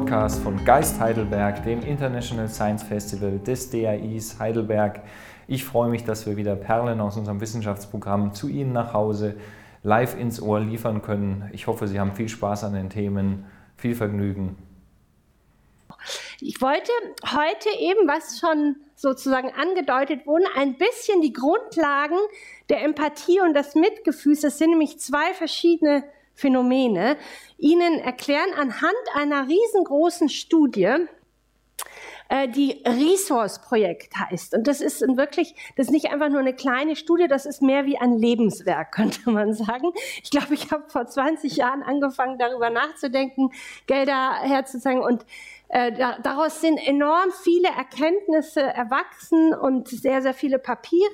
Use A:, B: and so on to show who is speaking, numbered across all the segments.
A: Podcast von Geist Heidelberg, dem International Science Festival des DAIs Heidelberg. Ich freue mich, dass wir wieder Perlen aus unserem Wissenschaftsprogramm zu Ihnen nach Hause live ins Ohr liefern können. Ich hoffe, Sie haben viel Spaß an den Themen, viel Vergnügen.
B: Ich wollte heute eben, was schon sozusagen angedeutet wurde, ein bisschen die Grundlagen der Empathie und des Mitgefühls, das sind nämlich zwei verschiedene Phänomene, Ihnen erklären anhand einer riesengroßen Studie, äh, die Resource-Projekt heißt. Und das ist wirklich, das ist nicht einfach nur eine kleine Studie, das ist mehr wie ein Lebenswerk, könnte man sagen. Ich glaube, ich habe vor 20 Jahren angefangen, darüber nachzudenken, Gelder herzuzeigen und äh, daraus sind enorm viele Erkenntnisse erwachsen und sehr, sehr viele Papiere.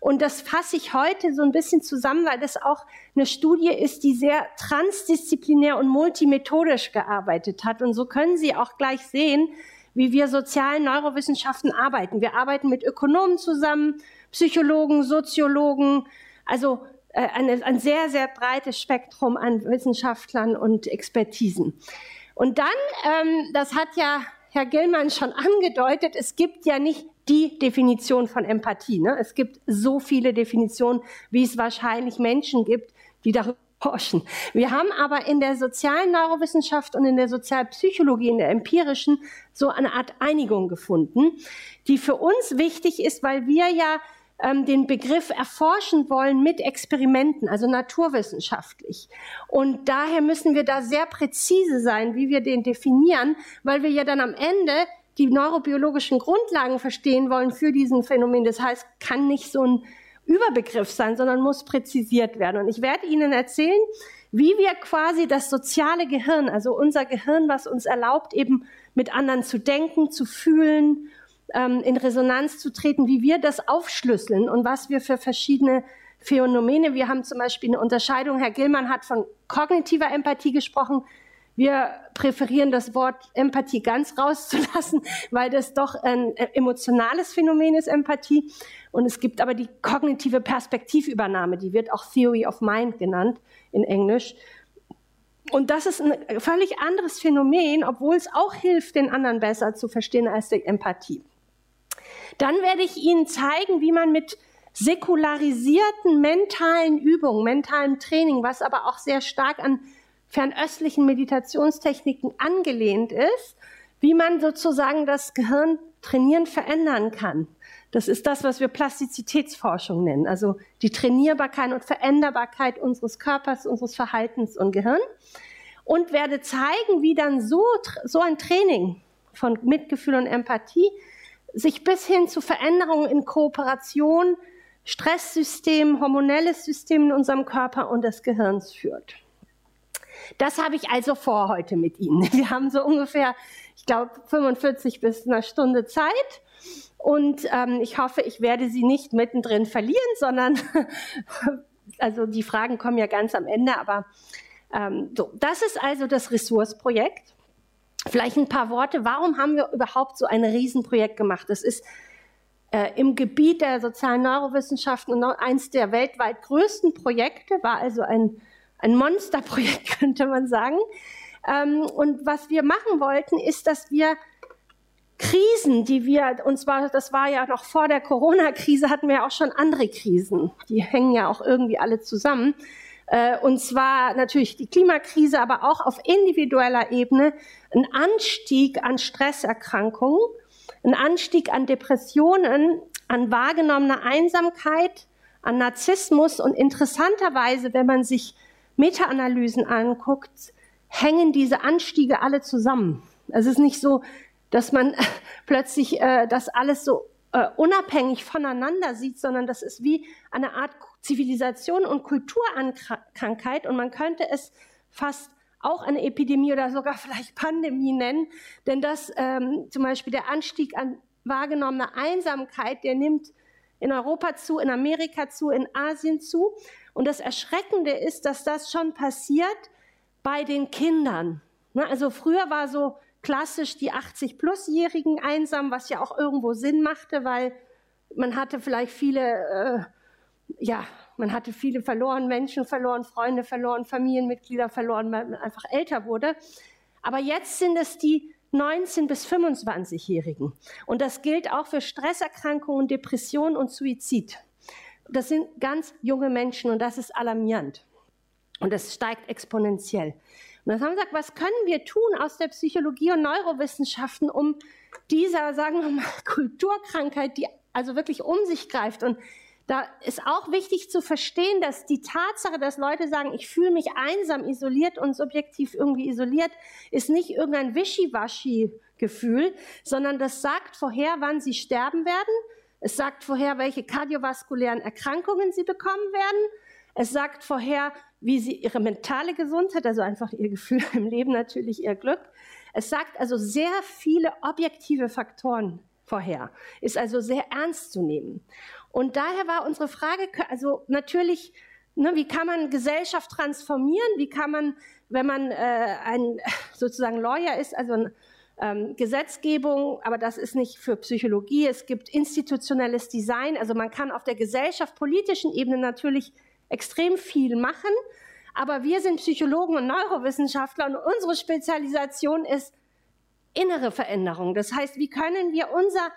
B: Und das fasse ich heute so ein bisschen zusammen, weil das auch eine Studie ist, die sehr transdisziplinär und multimethodisch gearbeitet hat. Und so können Sie auch gleich sehen, wie wir sozialen Neurowissenschaften arbeiten. Wir arbeiten mit Ökonomen zusammen, Psychologen, Soziologen, also äh, ein, ein sehr, sehr breites Spektrum an Wissenschaftlern und Expertisen. Und dann, ähm, das hat ja Herr Gillmann schon angedeutet, es gibt ja nicht die Definition von Empathie. Ne? Es gibt so viele Definitionen, wie es wahrscheinlich Menschen gibt, die darüber forschen. Wir haben aber in der sozialen Neurowissenschaft und in der Sozialpsychologie, in der empirischen, so eine Art Einigung gefunden, die für uns wichtig ist, weil wir ja ähm, den Begriff erforschen wollen mit Experimenten, also naturwissenschaftlich. Und daher müssen wir da sehr präzise sein, wie wir den definieren, weil wir ja dann am Ende die neurobiologischen Grundlagen verstehen wollen für diesen Phänomen. Das heißt, kann nicht so ein Überbegriff sein, sondern muss präzisiert werden. Und ich werde Ihnen erzählen, wie wir quasi das soziale Gehirn, also unser Gehirn, was uns erlaubt, eben mit anderen zu denken, zu fühlen ähm, in Resonanz zu treten, wie wir das aufschlüsseln und was wir für verschiedene Phänomene. Wir haben zum Beispiel eine Unterscheidung, Herr Gillmann hat von kognitiver Empathie gesprochen. Wir präferieren das Wort Empathie ganz rauszulassen, weil das doch ein äh, emotionales Phänomen ist, Empathie. Und es gibt aber die kognitive Perspektivübernahme, die wird auch Theory of Mind genannt in Englisch. Und das ist ein völlig anderes Phänomen, obwohl es auch hilft, den anderen besser zu verstehen als die Empathie. Dann werde ich Ihnen zeigen, wie man mit säkularisierten mentalen Übungen, mentalem Training, was aber auch sehr stark an fernöstlichen Meditationstechniken angelehnt ist, wie man sozusagen das Gehirn trainieren, verändern kann. Das ist das, was wir Plastizitätsforschung nennen, also die Trainierbarkeit und Veränderbarkeit unseres Körpers, unseres Verhaltens und Gehirn. Und werde zeigen, wie dann so, so ein Training von Mitgefühl und Empathie sich bis hin zu Veränderungen in Kooperation, Stresssystem, hormonelles System in unserem Körper und des Gehirns führt. Das habe ich also vor heute mit Ihnen. Wir haben so ungefähr, ich glaube, 45 bis eine Stunde Zeit. Und ähm, ich hoffe, ich werde Sie nicht mittendrin verlieren, sondern also die Fragen kommen ja ganz am Ende. Aber ähm, so, das ist also das Ressourceprojekt. Vielleicht ein paar Worte. Warum haben wir überhaupt so ein Riesenprojekt gemacht? Das ist äh, im Gebiet der sozialen Neurowissenschaften eins der weltweit größten Projekte, war also ein, ein Monsterprojekt, könnte man sagen. Ähm, und was wir machen wollten, ist, dass wir Krisen, die wir, und zwar, das war ja noch vor der Corona-Krise, hatten wir ja auch schon andere Krisen. Die hängen ja auch irgendwie alle zusammen. Äh, und zwar natürlich die Klimakrise, aber auch auf individueller Ebene ein Anstieg an Stresserkrankungen, ein Anstieg an Depressionen, an wahrgenommener Einsamkeit, an Narzissmus und interessanterweise, wenn man sich Meta-Analysen anguckt, hängen diese Anstiege alle zusammen. Es ist nicht so, dass man plötzlich äh, das alles so äh, unabhängig voneinander sieht, sondern das ist wie eine Art Zivilisation und Kulturkrankheit und man könnte es fast auch eine Epidemie oder sogar vielleicht Pandemie nennen, denn das ähm, zum Beispiel der Anstieg an wahrgenommener Einsamkeit, der nimmt in Europa zu, in Amerika zu, in Asien zu. Und das Erschreckende ist, dass das schon passiert bei den Kindern. Ne, also früher war so klassisch die 80-plus-Jährigen einsam, was ja auch irgendwo Sinn machte, weil man hatte vielleicht viele, äh, ja, man hatte viele verloren, Menschen verloren, Freunde verloren, Familienmitglieder verloren, weil man einfach älter wurde. Aber jetzt sind es die 19 bis 25-Jährigen. Und das gilt auch für Stresserkrankungen, Depressionen und Suizid. Das sind ganz junge Menschen und das ist alarmierend. Und das steigt exponentiell. Und dann haben wir gesagt, was können wir tun aus der Psychologie und Neurowissenschaften, um dieser, sagen wir mal, Kulturkrankheit, die also wirklich um sich greift und da ist auch wichtig zu verstehen, dass die Tatsache, dass Leute sagen, ich fühle mich einsam, isoliert und subjektiv irgendwie isoliert, ist nicht irgendein Wischiwaschi-Gefühl, sondern das sagt vorher, wann sie sterben werden. Es sagt vorher, welche kardiovaskulären Erkrankungen sie bekommen werden. Es sagt vorher, wie sie ihre mentale Gesundheit, also einfach ihr Gefühl im Leben natürlich ihr Glück. Es sagt also sehr viele objektive Faktoren vorher, ist also sehr ernst zu nehmen. Und daher war unsere Frage, also natürlich, ne, wie kann man Gesellschaft transformieren? Wie kann man, wenn man äh, ein sozusagen Lawyer ist, also ähm, Gesetzgebung, aber das ist nicht für Psychologie. Es gibt institutionelles Design, also man kann auf der gesellschaft politischen Ebene natürlich extrem viel machen. Aber wir sind Psychologen und Neurowissenschaftler und unsere Spezialisation ist innere Veränderung. Das heißt, wie können wir unser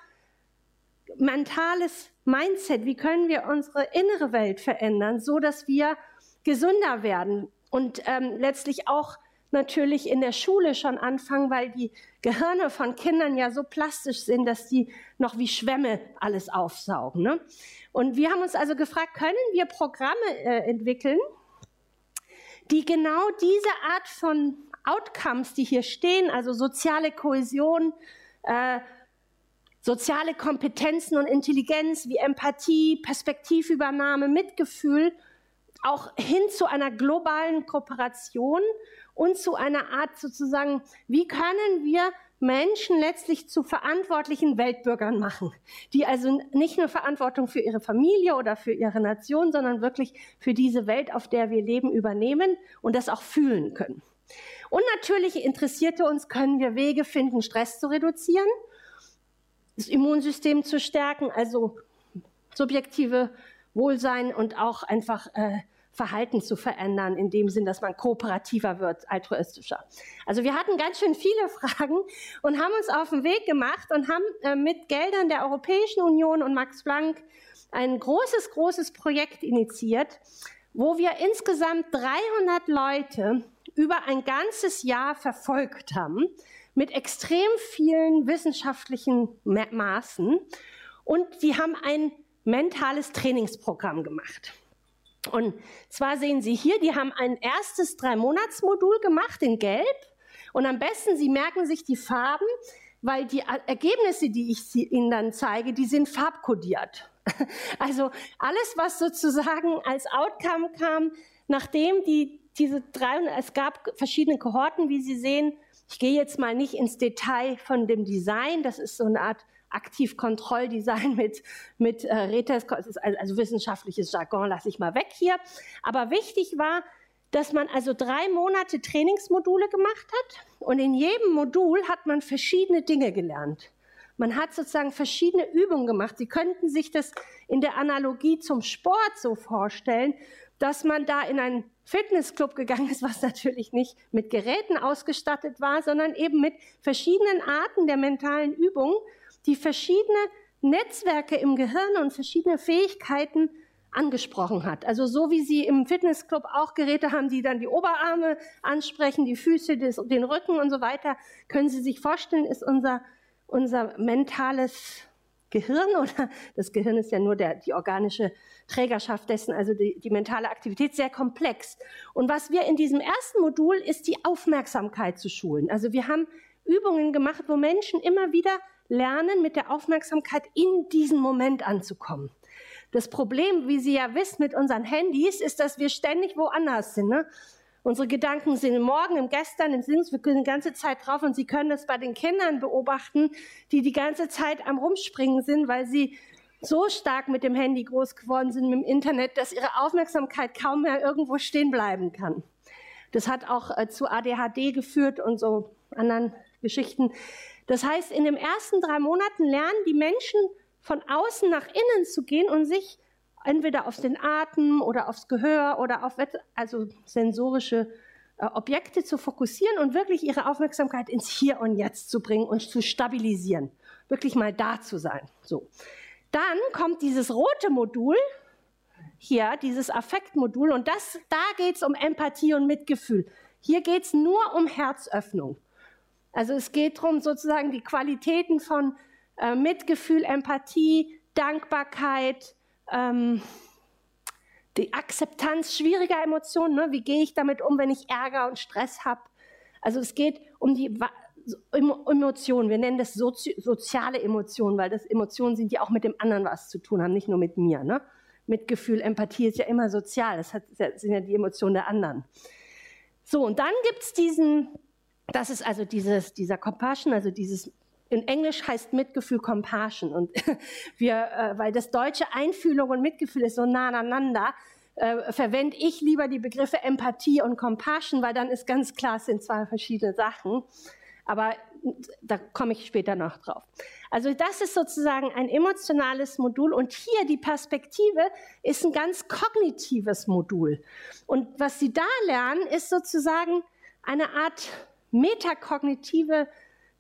B: mentales Mindset, wie können wir unsere innere Welt verändern, so dass wir gesünder werden und ähm, letztlich auch natürlich in der Schule schon anfangen, weil die Gehirne von Kindern ja so plastisch sind, dass die noch wie Schwämme alles aufsaugen. Ne? Und wir haben uns also gefragt, können wir Programme äh, entwickeln, die genau diese Art von Outcomes, die hier stehen, also soziale Kohäsion, äh, soziale Kompetenzen und Intelligenz wie Empathie, Perspektivübernahme, Mitgefühl, auch hin zu einer globalen Kooperation und zu einer Art sozusagen, wie können wir Menschen letztlich zu verantwortlichen Weltbürgern machen, die also nicht nur Verantwortung für ihre Familie oder für ihre Nation, sondern wirklich für diese Welt, auf der wir leben, übernehmen und das auch fühlen können. Und natürlich interessierte uns, können wir Wege finden, Stress zu reduzieren, das Immunsystem zu stärken, also subjektive Wohlsein und auch einfach äh, Verhalten zu verändern, in dem Sinn, dass man kooperativer wird, altruistischer. Also wir hatten ganz schön viele Fragen und haben uns auf den Weg gemacht und haben äh, mit Geldern der Europäischen Union und Max Planck ein großes, großes Projekt initiiert, wo wir insgesamt 300 Leute über ein ganzes Jahr verfolgt haben, mit extrem vielen wissenschaftlichen Maßen. Und die haben ein mentales Trainingsprogramm gemacht. Und zwar sehen Sie hier, die haben ein erstes Drei-Monats-Modul gemacht in Gelb. Und am besten, Sie merken sich die Farben, weil die Ergebnisse, die ich Ihnen dann zeige, die sind farbkodiert. Also alles, was sozusagen als Outcome kam, nachdem die, diese drei, es gab verschiedene Kohorten, wie Sie sehen. Ich gehe jetzt mal nicht ins Detail von dem Design. Das ist so eine Art Aktivkontrolldesign mit, mit äh, Retes, also wissenschaftliches Jargon lasse ich mal weg hier. Aber wichtig war, dass man also drei Monate Trainingsmodule gemacht hat und in jedem Modul hat man verschiedene Dinge gelernt. Man hat sozusagen verschiedene Übungen gemacht. Sie könnten sich das in der Analogie zum Sport so vorstellen, dass man da in einen Fitnessclub gegangen ist, was natürlich nicht mit Geräten ausgestattet war, sondern eben mit verschiedenen Arten der mentalen Übungen die verschiedene Netzwerke im Gehirn und verschiedene Fähigkeiten angesprochen hat. Also so wie Sie im Fitnessclub auch Geräte haben, die dann die Oberarme ansprechen, die Füße, den Rücken und so weiter, können Sie sich vorstellen, ist unser, unser mentales Gehirn oder das Gehirn ist ja nur der, die organische Trägerschaft dessen, also die, die mentale Aktivität, sehr komplex. Und was wir in diesem ersten Modul ist die Aufmerksamkeit zu schulen. Also wir haben Übungen gemacht, wo Menschen immer wieder lernen, mit der Aufmerksamkeit in diesen Moment anzukommen. Das Problem, wie Sie ja wissen, mit unseren Handys, ist, dass wir ständig woanders sind. Ne? Unsere Gedanken sind im Morgen, im Gestern, im Sinn, wir können die ganze Zeit drauf und Sie können das bei den Kindern beobachten, die die ganze Zeit am Rumspringen sind, weil sie so stark mit dem Handy groß geworden sind, mit dem Internet, dass ihre Aufmerksamkeit kaum mehr irgendwo stehen bleiben kann. Das hat auch äh, zu ADHD geführt und so anderen Geschichten. Das heißt, in den ersten drei Monaten lernen die Menschen von außen nach innen zu gehen und sich entweder auf den Atem oder aufs Gehör oder auf also sensorische äh, Objekte zu fokussieren und wirklich ihre Aufmerksamkeit ins Hier und Jetzt zu bringen und zu stabilisieren. Wirklich mal da zu sein. So. Dann kommt dieses rote Modul, hier, dieses Affektmodul, und das, da geht es um Empathie und Mitgefühl. Hier geht es nur um Herzöffnung. Also es geht darum, sozusagen die Qualitäten von äh, Mitgefühl, Empathie, Dankbarkeit, ähm, die Akzeptanz schwieriger Emotionen. Ne? Wie gehe ich damit um, wenn ich Ärger und Stress habe? Also es geht um die Emotionen. Wir nennen das Sozi soziale Emotionen, weil das Emotionen sind, die auch mit dem anderen was zu tun haben, nicht nur mit mir. Ne? Mitgefühl, Empathie ist ja immer sozial. Das, hat, das sind ja die Emotionen der anderen. So, und dann gibt's diesen, das ist also dieses, dieser Compassion, also dieses in Englisch heißt Mitgefühl Compassion. Und wir, äh, weil das deutsche Einfühlung und Mitgefühl ist so nah aneinander, äh, verwende ich lieber die Begriffe Empathie und Compassion, weil dann ist ganz klar, es sind zwei verschiedene Sachen. Aber da komme ich später noch drauf. Also das ist sozusagen ein emotionales Modul und hier die Perspektive ist ein ganz kognitives Modul. Und was Sie da lernen, ist sozusagen eine Art metakognitive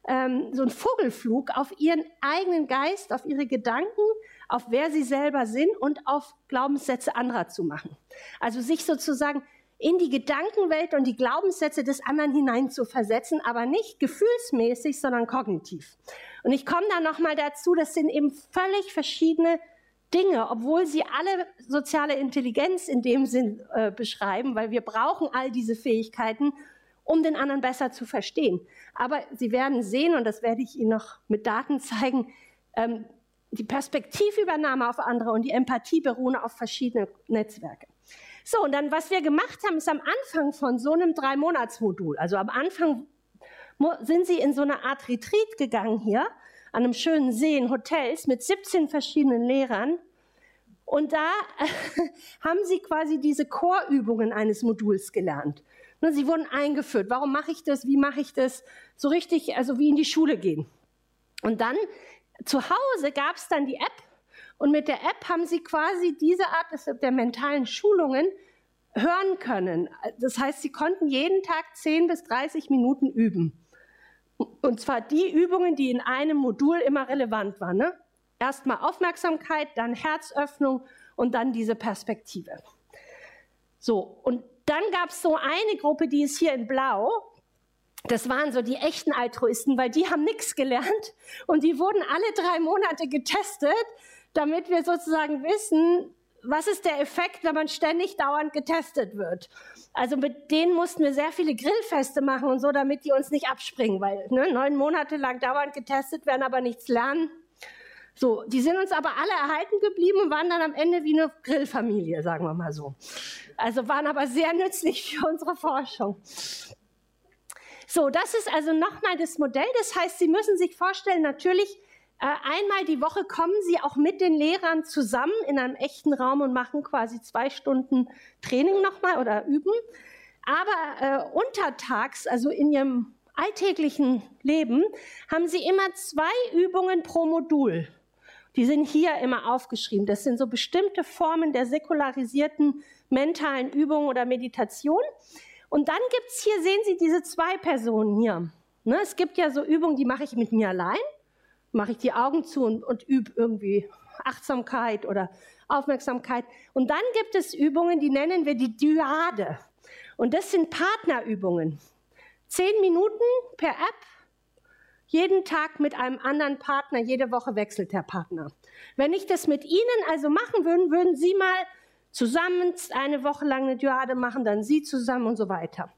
B: ähm, so ein Vogelflug auf ihren eigenen Geist, auf ihre Gedanken, auf wer sie selber sind und auf Glaubenssätze anderer zu machen. Also sich sozusagen in die Gedankenwelt und die Glaubenssätze des anderen hinein zu versetzen, aber nicht gefühlsmäßig, sondern kognitiv. Und ich komme da nochmal dazu, das sind eben völlig verschiedene Dinge, obwohl sie alle soziale Intelligenz in dem Sinn äh, beschreiben, weil wir brauchen all diese Fähigkeiten, um den anderen besser zu verstehen. Aber Sie werden sehen, und das werde ich Ihnen noch mit Daten zeigen, ähm, die Perspektivübernahme auf andere und die Empathie beruhen auf verschiedene Netzwerke. So, und dann, was wir gemacht haben, ist am Anfang von so einem Drei-Monats-Modul, also am Anfang sind Sie in so eine Art Retreat gegangen hier, an einem schönen See in Hotels mit 17 verschiedenen Lehrern. Und da haben Sie quasi diese Chorübungen eines Moduls gelernt. Ne, sie wurden eingeführt. Warum mache ich das? Wie mache ich das? So richtig, also wie in die Schule gehen. Und dann zu Hause gab es dann die App und mit der App haben sie quasi diese Art der mentalen Schulungen hören können. Das heißt, sie konnten jeden Tag 10 bis 30 Minuten üben. Und zwar die Übungen, die in einem Modul immer relevant waren. Ne? Erstmal Aufmerksamkeit, dann Herzöffnung und dann diese Perspektive. So, und dann gab es so eine Gruppe, die ist hier in Blau. Das waren so die echten Altruisten, weil die haben nichts gelernt und die wurden alle drei Monate getestet, damit wir sozusagen wissen, was ist der Effekt, wenn man ständig dauernd getestet wird. Also mit denen mussten wir sehr viele Grillfeste machen und so, damit die uns nicht abspringen, weil ne, neun Monate lang dauernd getestet werden, aber nichts lernen. So, die sind uns aber alle erhalten geblieben und waren dann am Ende wie eine Grillfamilie, sagen wir mal so. Also waren aber sehr nützlich für unsere Forschung. So, das ist also nochmal das Modell. Das heißt, Sie müssen sich vorstellen, natürlich äh, einmal die Woche kommen Sie auch mit den Lehrern zusammen in einem echten Raum und machen quasi zwei Stunden Training nochmal oder üben. Aber äh, untertags, also in Ihrem alltäglichen Leben, haben Sie immer zwei Übungen pro Modul. Die sind hier immer aufgeschrieben. Das sind so bestimmte Formen der säkularisierten mentalen Übungen oder Meditation. Und dann gibt's hier, sehen Sie diese zwei Personen hier. Ne, es gibt ja so Übungen, die mache ich mit mir allein. Mache ich die Augen zu und, und übe irgendwie Achtsamkeit oder Aufmerksamkeit. Und dann gibt es Übungen, die nennen wir die Dyade. Und das sind Partnerübungen. Zehn Minuten per App jeden Tag mit einem anderen Partner, jede Woche wechselt der Partner. Wenn ich das mit Ihnen also machen würde, würden Sie mal zusammen eine Woche lang eine Dyade machen, dann Sie zusammen und so weiter.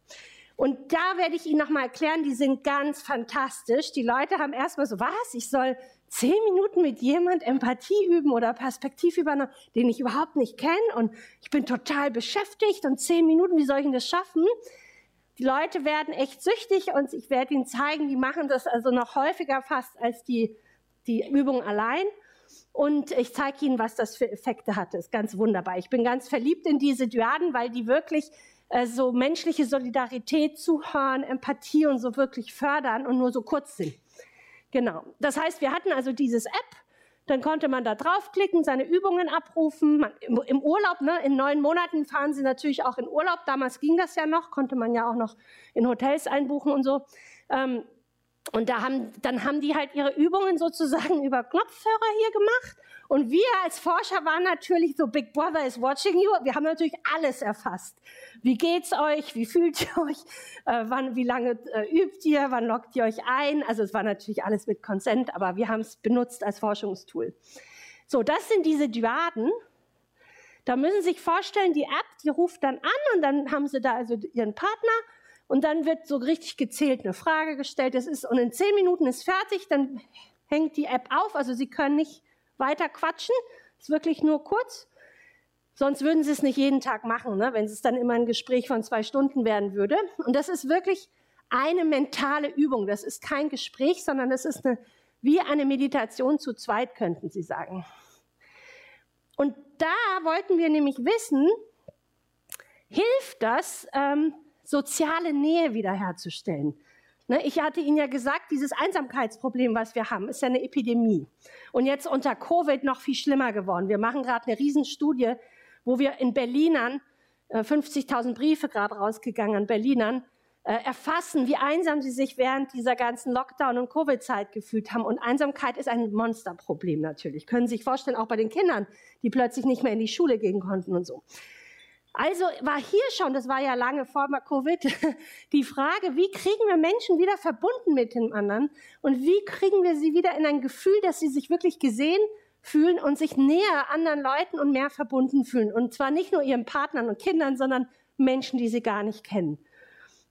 B: Und da werde ich Ihnen nochmal erklären, die sind ganz fantastisch. Die Leute haben erstmal so, was, ich soll zehn Minuten mit jemand Empathie üben oder Perspektivübernahme, den ich überhaupt nicht kenne und ich bin total beschäftigt und zehn Minuten, wie soll ich denn das schaffen? Die Leute werden echt süchtig und ich werde ihnen zeigen, die machen das also noch häufiger fast als die, die Übung allein. Und ich zeige Ihnen, was das für Effekte hat. Das ist ganz wunderbar. Ich bin ganz verliebt in diese Dyaden, weil die wirklich äh, so menschliche Solidarität, Zuhören, Empathie und so wirklich fördern und nur so kurz sind. Genau. Das heißt, wir hatten also dieses App, Dann konnte man da draufklicken, seine Übungen abrufen. Man, im, im, Urlaub, ne, in neun Monaten fahren sie natürlich auch in Urlaub. Damals ging das ja noch, konnte man ja auch noch in Hotels einbuchen und so. Ähm, und da haben, dann haben die halt ihre Übungen sozusagen über Knopfhörer hier gemacht. Und wir als Forscher waren natürlich so, Big Brother is watching you. Wir haben natürlich alles erfasst. Wie geht's euch? Wie fühlt ihr euch? Äh, wann, wie lange äh, übt ihr? Wann lockt ihr euch ein? Also es war natürlich alles mit Consent, aber wir haben es benutzt als Forschungstool. So, das sind diese Dyaden. Da müssen Sie sich vorstellen, die App, die ruft dann an und dann haben Sie da also Ihren Partner und dann wird so richtig gezählt eine Frage gestellt. Das ist, und in zehn Minuten ist fertig, dann hängt die App auf. Also Sie können nicht weiter quatschen. Ist wirklich nur kurz. Sonst würden Sie es nicht jeden Tag machen, ne? wenn es dann immer ein Gespräch von zwei Stunden werden würde. Und das ist wirklich eine mentale Übung. Das ist kein Gespräch, sondern das ist eine, wie eine Meditation zu zweit, könnten Sie sagen. Und da wollten wir nämlich wissen, hilft das, ähm, soziale Nähe wiederherzustellen. Ne, ich hatte Ihnen ja gesagt, dieses Einsamkeitsproblem, was wir haben, ist ja eine Epidemie. Und jetzt unter Covid noch viel schlimmer geworden. Wir machen gerade eine Riesenstudie, wo wir in Berlinern, 50.000 äh, Briefe gerade rausgegangen an Berlinern, äh, erfassen, wie einsam sie sich während dieser ganzen Lockdown- und Covid-Zeit gefühlt haben. Und Einsamkeit ist ein Monsterproblem natürlich. Können Sie sich vorstellen, auch bei den Kindern, die plötzlich nicht mehr in die Schule gehen konnten und so. Also war hier schon, das war ja lange vor Covid, die Frage, wie kriegen wir Menschen wieder verbunden mit dem anderen und wie kriegen wir sie wieder in ein Gefühl, dass sie sich wirklich gesehen fühlen und sich näher anderen Leuten und mehr verbunden fühlen. Und zwar nicht nur ihren Partnern und Kindern, sondern Menschen, die sie gar nicht kennen.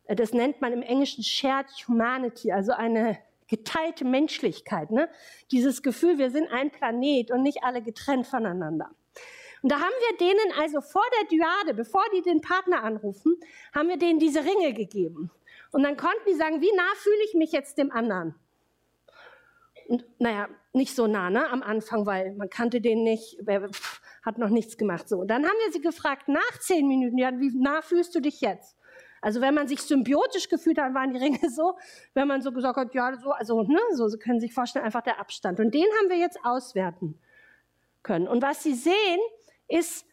B: Das nennt man im Englischen Shared Humanity, also eine geteilte Menschlichkeit. Ne? Dieses Gefühl, wir sind ein Planet und nicht alle getrennt voneinander. Und da haben wir denen also vor der Dyade, bevor die den Partner anrufen, haben wir denen diese Ringe gegeben. Und dann konnten die sagen, wie nah fühle ich mich jetzt dem anderen? Und naja, nicht so nah, ne, am Anfang, weil man kannte den nicht, pff, hat noch nichts gemacht. So, dann haben wir sie gefragt, nach zehn Minuten, ja, wie nah fühlst du dich jetzt? Also wenn man sich symbiotisch gefühlt hat, waren die Ringe so. Wenn man so gesagt hat, ja, so, also, ne, so, Sie können sich vorstellen, einfach der Abstand. Und den haben wir jetzt auswerten können. Und was Sie sehen, ist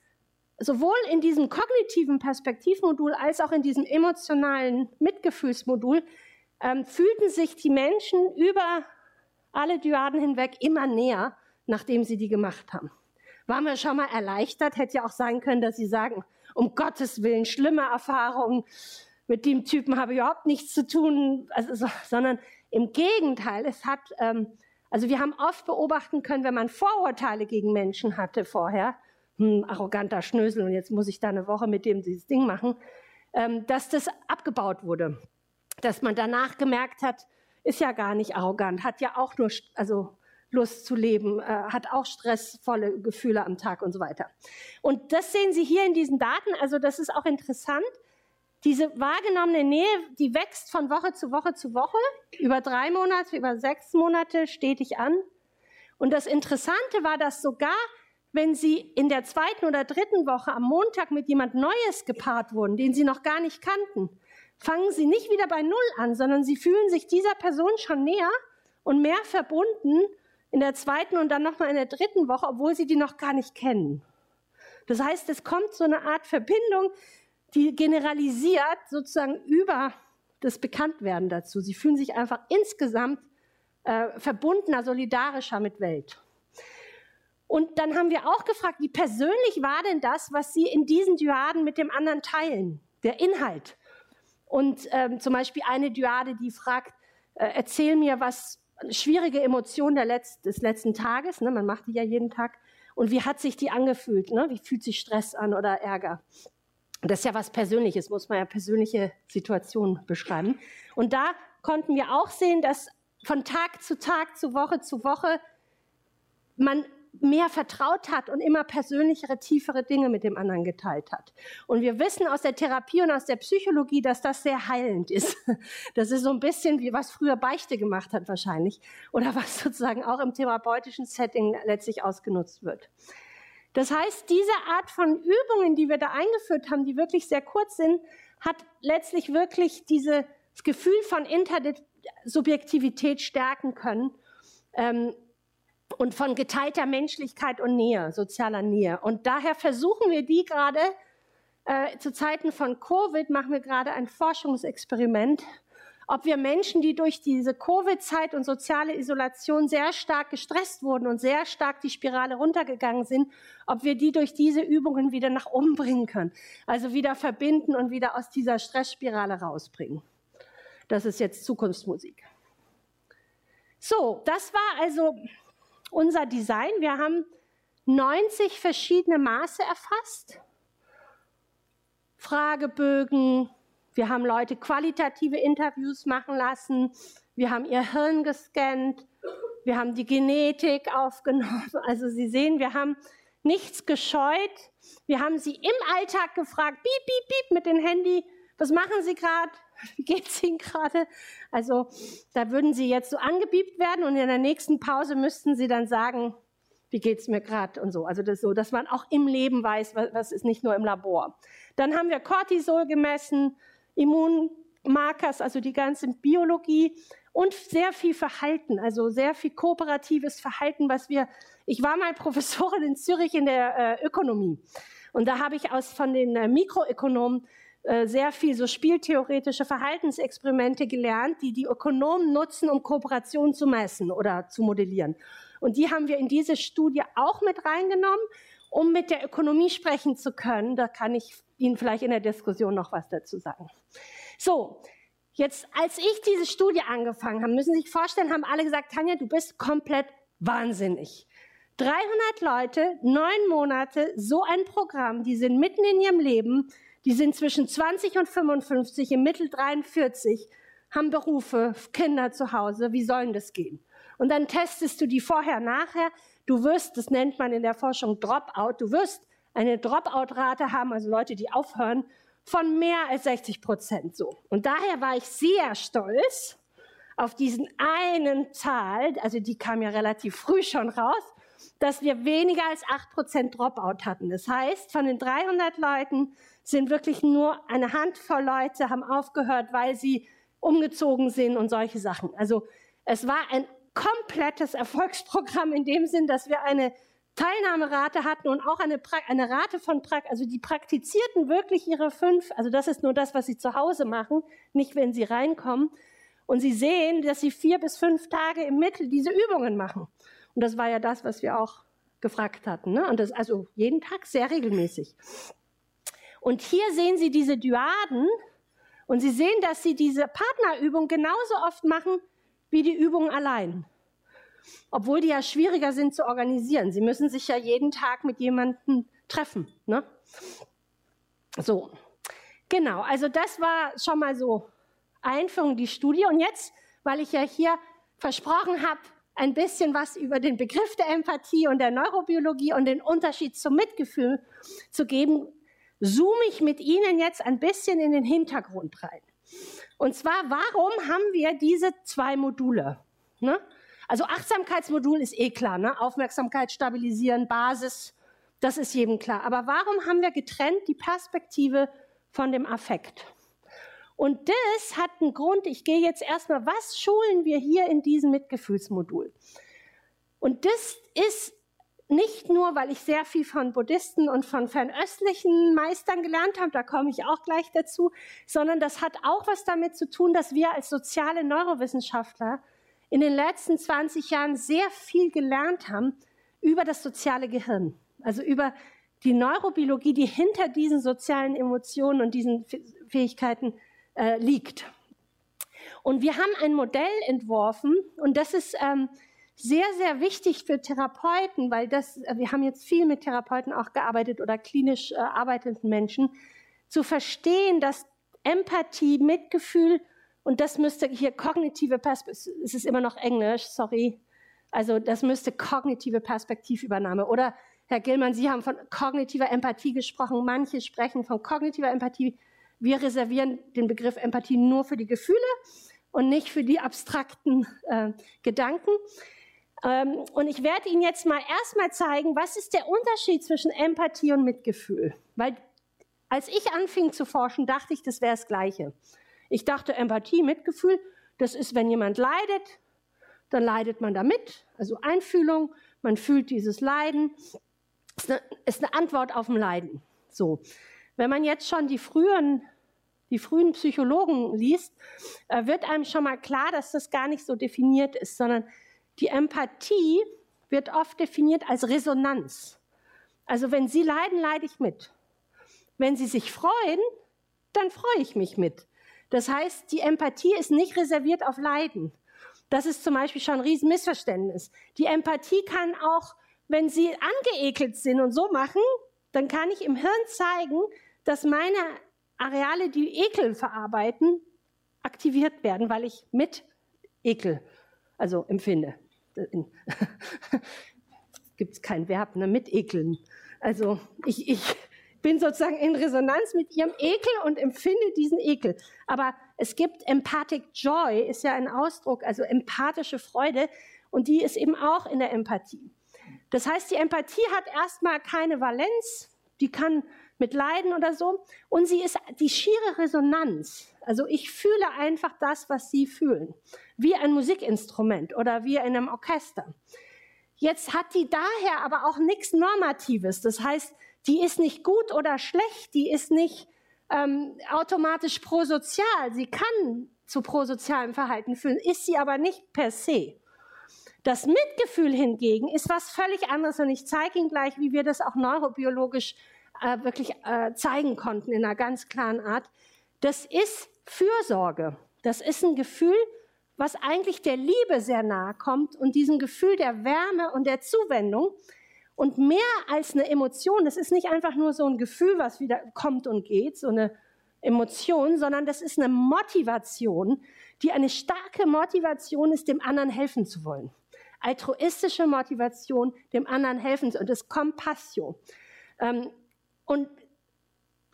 B: sowohl in diesem kognitiven Perspektivmodul als auch in diesem emotionalen Mitgefühlsmodul ähm, fühlten sich die Menschen über alle Dyaden hinweg immer näher, nachdem sie die gemacht haben. Waren wir schon mal erleichtert? Hätte ja auch sein können, dass sie sagen, um Gottes Willen, schlimme Erfahrungen, mit dem Typen habe ich überhaupt nichts zu tun, also, so, sondern im Gegenteil, es hat, ähm, also wir haben oft beobachten können, wenn man Vorurteile gegen Menschen hatte vorher, hm, arroganter Schnösel und jetzt muss ich da eine Woche mit dem dieses Ding machen, ähm, dass das abgebaut wurde. Dass man danach gemerkt hat, ist ja gar nicht arrogant, hat ja auch nur also Lust zu leben, äh, hat auch stressvolle Gefühle am Tag und so weiter. Und das sehen Sie hier in diesen Daten. Also das ist auch interessant. Diese wahrgenommene Nähe, die wächst von Woche zu Woche zu Woche, über drei Monate, über sechs Monate stetig an. Und das Interessante war, dass sogar wenn Sie in der zweiten oder dritten Woche am Montag mit jemand Neues gepaart wurden, den Sie noch gar nicht kannten, fangen Sie nicht wieder bei Null an, sondern Sie fühlen sich dieser Person schon näher und mehr verbunden in der zweiten und dann nochmal in der dritten Woche, obwohl Sie die noch gar nicht kennen. Das heißt, es kommt so eine Art Verbindung, die generalisiert sozusagen über das Bekanntwerden dazu. Sie fühlen sich einfach insgesamt äh, verbundener, solidarischer mit Welt. Und dann haben wir auch gefragt, wie persönlich war denn das, was Sie in diesen Dyaden mit dem anderen teilen, der Inhalt. Und ähm, zum Beispiel eine Dyade, die fragt, äh, erzähl mir was, schwierige Emotion Letz-, des letzten Tages, ne, man macht die ja jeden Tag, und wie hat sich die angefühlt, ne? wie fühlt sich Stress an oder Ärger. Das ist ja was Persönliches, muss man ja persönliche Situationen beschreiben. Und da konnten wir auch sehen, dass von Tag zu Tag, zu Woche zu Woche man mehr vertraut hat und immer persönlichere, tiefere Dinge mit dem anderen geteilt hat. Und wir wissen aus der Therapie und aus der Psychologie, dass das sehr heilend ist. Das ist so ein bisschen wie was früher Beichte gemacht hat wahrscheinlich oder was sozusagen auch im therapeutischen Setting letztlich ausgenutzt wird. Das heißt, diese Art von Übungen, die wir da eingeführt haben, die wirklich sehr kurz sind, hat letztlich wirklich dieses Gefühl von Intersubjektivität stärken können. Ähm, und von geteilter Menschlichkeit und Nähe, sozialer Nähe. Und daher versuchen wir die gerade, äh, zu Zeiten von Covid machen wir gerade ein Forschungsexperiment, ob wir Menschen, die durch diese Covid-Zeit und soziale Isolation sehr stark gestresst wurden und sehr stark die Spirale runtergegangen sind, ob wir die durch diese Übungen wieder nach oben bringen können. Also wieder verbinden und wieder aus dieser Stressspirale rausbringen. Das ist jetzt Zukunftsmusik. So, das war also unser Design. Wir haben 90 verschiedene Maße erfasst. Fragebögen, wir haben Leute qualitative Interviews machen lassen. Wir haben ihr Hirn gescannt. Wir haben die Genetik aufgenommen. Also Sie sehen, wir haben nichts gescheut. Wir haben sie im Alltag gefragt, piep, piep, piep mit dem Handy. Was machen Sie gerade? Wie geht's Ihnen gerade? Also da würden Sie jetzt so angebiebt werden und in der nächsten Pause müssten Sie dann sagen, wie geht's mir gerade und so. Also das so, dass man auch im Leben weiß, was, was ist nicht nur im Labor. Dann haben wir Cortisol gemessen, Immunmarkers, also die ganze Biologie und sehr viel Verhalten, also sehr viel kooperatives Verhalten, was wir, ich war mal Professorin in Zürich in der äh, Ökonomie und da habe ich aus von den äh, Mikroökonomen äh, sehr viel so spieltheoretische Verhaltensexperimente gelernt, die die Ökonomen nutzen, um Kooperation zu messen oder zu modellieren. Und die haben wir in diese Studie auch mit reingenommen, um mit der Ökonomie sprechen zu können. Da kann ich Ihnen vielleicht in der Diskussion noch was dazu sagen. So, jetzt, als ich diese Studie angefangen habe, müssen Sie sich vorstellen, haben alle gesagt, Tanja, du bist komplett wahnsinnig. 300 Leute, neun Monate, so ein Programm, die sind mitten in ihrem Leben, die sind zwischen 20 und 55, im Mittel 43, haben Berufe, Kinder zu Hause, wie sollen das gehen? Und dann testest du die vorher, nachher. Du wirst, das nennt man in der Forschung Dropout, du wirst eine Dropout-Rate haben, also Leute, die aufhören, von mehr als 60 Prozent so. Und daher war ich sehr stolz auf diesen einen Zahl, also die kam ja relativ früh schon raus, dass wir weniger als 8 Prozent Dropout hatten. Das heißt, von den 300 Leuten sind wirklich nur eine Handvoll Leute haben aufgehört, weil sie umgezogen sind und solche Sachen. Also es war ein komplettes Erfolgsprogramm in dem Sinn, dass wir eine Teilnahmerate hatten und auch eine, eine Rate von, pra also die praktizierten wirklich ihre fünf, also das ist nur das, was sie zu Hause machen, nicht wenn sie reinkommen. Und sie sehen, dass sie vier bis fünf Tage im Mittel diese Übungen machen. Und das war ja das, was wir auch gefragt hatten. Ne? Und das also jeden Tag sehr regelmäßig. Und hier sehen Sie diese Dyaden und Sie sehen, dass Sie diese Partnerübung genauso oft machen wie die Übung allein obwohl die ja schwieriger sind zu organisieren. Sie müssen sich ja jeden Tag mit jemandem treffen. Ne? So, genau. Also das war schon mal so Einführung die Studie. Und jetzt, weil ich ja hier versprochen habe, ein bisschen was über den Begriff der Empathie und der Neurobiologie und den Unterschied zum Mitgefühl zu geben, zoome ich mit Ihnen jetzt ein bisschen in den Hintergrund rein. Und zwar, warum haben wir diese zwei Module? Ne? Also Achtsamkeitsmodul ist eh klar, ne? Aufmerksamkeit stabilisieren, Basis, das ist jedem klar. Aber warum haben wir getrennt die Perspektive von dem Affekt? Und das hat einen Grund. Ich gehe jetzt erstmal, was schulen wir hier in diesem Mitgefühlsmodul? Und das ist nicht nur, weil ich sehr viel von Buddhisten und von fernöstlichen Meistern gelernt habe, da komme ich auch gleich dazu, sondern das hat auch was damit zu tun, dass wir als soziale Neurowissenschaftler in den letzten 20 Jahren sehr viel gelernt haben über das soziale Gehirn, also über die Neurobiologie, die hinter diesen sozialen Emotionen und diesen Fähigkeiten äh, liegt. Und wir haben ein Modell entworfen und das ist ähm, sehr, sehr wichtig für Therapeuten, weil das, äh, wir haben jetzt viel mit Therapeuten auch gearbeitet oder klinisch äh, arbeitenden Menschen, zu verstehen, dass Empathie, Mitgefühl und das müsste hier kognitive Perspektive, es ist immer noch Englisch, sorry. Also das müsste kognitive Perspektivübernahme. Oder Herr Gillmann, Sie haben von kognitiver Empathie gesprochen. Manche sprechen von kognitiver Empathie. Wir reservieren den Begriff Empathie nur für die Gefühle und nicht für die abstrakten äh, Gedanken. Ähm, und ich werde Ihnen jetzt mal erstmal zeigen, was ist der Unterschied zwischen Empathie und Mitgefühl. Weil als ich anfing zu forschen, dachte ich, das wäre das Gleiche. Ich dachte, Empathie, Mitgefühl, das ist, wenn jemand leidet, dann leidet man damit, also Einfühlung. man fühlt dieses Leiden. Ist eine, ist eine Antwort auf ein Leiden. So. Wenn man jetzt schon die frühen, die frühen Psychologen liest, äh, wird einem schon mal klar, dass das gar nicht so definiert ist, sondern die Empathie wird oft definiert als Resonanz. Also wenn Sie leiden, leide ich mit. Wenn Sie sich freuen, dann freue ich mich mit. Das heißt, die Empathie ist nicht reserviert auf Leiden. Das ist zum Beispiel schon ein Riesenmissverständnis. Die Empathie kann auch, wenn Sie angeekelt sind und so machen, dann kann ich im Hirn zeigen, dass meine Areale, die Ekel verarbeiten, aktiviert werden, weil ich mit Ekel, also empfinde. Gibt es kein Verb, ne? mit ekeln. Also ich, ich bin sozusagen in Resonanz mit ihrem Ekel und empfinde diesen Ekel. Aber es gibt Empathic Joy, ist ja ein Ausdruck, also empathische Freude, und die ist eben auch in der Empathie. Das heißt, die Empathie hat erstmal keine Valenz, die kann mit Leiden oder so, und sie ist die schiere Resonanz. Also ich fühle einfach das, was sie fühlen, wie ein Musikinstrument oder wie in einem Orchester. Jetzt hat die daher aber auch nichts Normatives. Das heißt, die ist nicht gut oder schlecht, die ist nicht ähm, automatisch prosozial. Sie kann zu prosozialem Verhalten führen, ist sie aber nicht per se. Das Mitgefühl hingegen ist was völlig anderes und ich zeige Ihnen gleich, wie wir das auch neurobiologisch äh, wirklich äh, zeigen konnten in einer ganz klaren Art. Das ist Fürsorge. Das ist ein Gefühl, was eigentlich der Liebe sehr nahe kommt und diesem Gefühl der Wärme und der Zuwendung. Und mehr als eine Emotion, das ist nicht einfach nur so ein Gefühl, was wieder kommt und geht, so eine Emotion, sondern das ist eine Motivation, die eine starke Motivation ist, dem anderen helfen zu wollen. Altruistische Motivation, dem anderen helfen zu wollen. Das ist Compassion. Ähm, und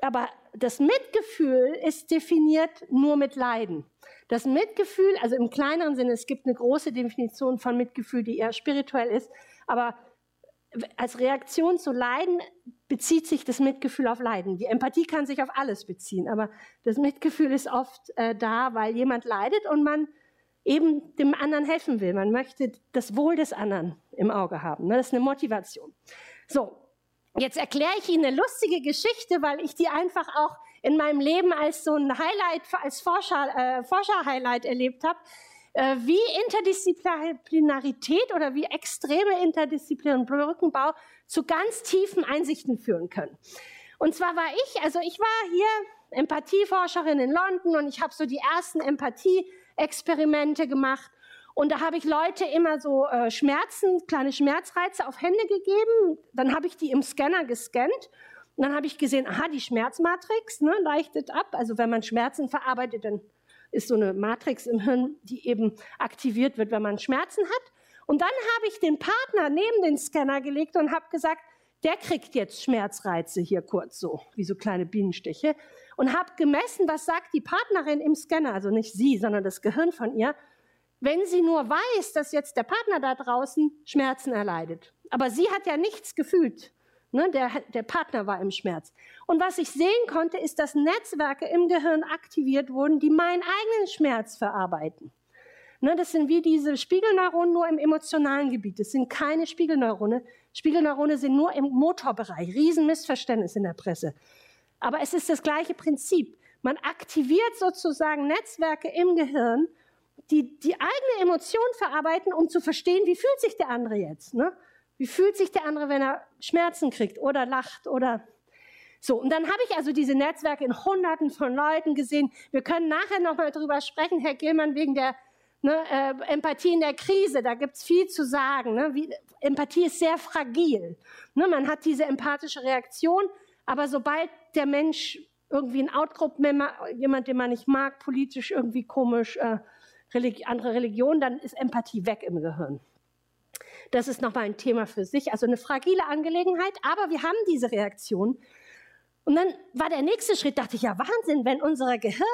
B: aber das Mitgefühl ist definiert nur mit Leiden. Das Mitgefühl, also im kleineren Sinne, es gibt eine große Definition von Mitgefühl, die eher spirituell ist, aber als Reaktion zu Leiden bezieht sich das Mitgefühl auf Leiden. Die Empathie kann sich auf alles beziehen, aber das Mitgefühl ist oft äh, da, weil jemand leidet und man eben dem anderen helfen will. Man möchte das Wohl des anderen im Auge haben. Ne? Das ist eine Motivation. So, Jetzt erkläre ich Ihnen eine lustige Geschichte, weil ich die einfach auch in meinem Leben als so ein Highlight, als Forscher, äh, Forscher-Highlight erlebt habe, äh, wie Interdisziplinarität oder wie extreme Interdisziplin und Brückenbau zu ganz tiefen Einsichten führen können. Und zwar war ich, also ich war hier Empathieforscherin in London und ich habe so die ersten Empathie-Experimente gemacht und da habe ich Leute immer so äh, Schmerzen, kleine Schmerzreize auf Hände gegeben. Dann habe ich die im Scanner gescannt. Und dann habe ich gesehen, aha, die Schmerzmatrix ne, leichtet ab. Also wenn man Schmerzen verarbeitet, dann ist so eine Matrix im Hirn, die eben aktiviert wird, wenn man Schmerzen hat. Und dann habe ich den Partner neben den Scanner gelegt und habe gesagt, der kriegt jetzt Schmerzreize hier kurz so, wie so kleine Bienenstiche. Und habe gemessen, was sagt die Partnerin im Scanner, also nicht sie, sondern das Gehirn von ihr wenn sie nur weiß, dass jetzt der Partner da draußen Schmerzen erleidet. Aber sie hat ja nichts gefühlt. Ne? Der, der Partner war im Schmerz. Und was ich sehen konnte, ist, dass Netzwerke im Gehirn aktiviert wurden, die meinen eigenen Schmerz verarbeiten. Ne, das sind wie diese Spiegelneuronen nur im emotionalen Gebiet. Das sind keine Spiegelneurone. Spiegelneurone sind nur im Motorbereich. Riesenmissverständnis in der Presse. Aber es ist das gleiche Prinzip. Man aktiviert sozusagen Netzwerke im Gehirn, die die eigene Emotion verarbeiten, um zu verstehen, wie fühlt sich der andere jetzt. Ne? Wie fühlt sich der andere, wenn er Schmerzen kriegt oder lacht oder so. Und dann habe ich also diese Netzwerke in Hunderten von Leuten gesehen. Wir können nachher nochmal drüber sprechen, Herr Gilmann, wegen der ne, äh, Empathie in der Krise. Da gibt's viel zu sagen. Ne? Wie, Empathie ist sehr fragil. Ne? Man hat diese empathische Reaktion, aber sobald der Mensch irgendwie ein Outgroup-Member, jemand, den man nicht mag, politisch irgendwie komisch, äh, Religi andere Religion, dann ist Empathie weg im Gehirn. Das ist nochmal ein Thema für sich, also eine fragile Angelegenheit, aber wir haben diese Reaktion. Und dann war der nächste Schritt, dachte ich, ja Wahnsinn, wenn unser Gehirn,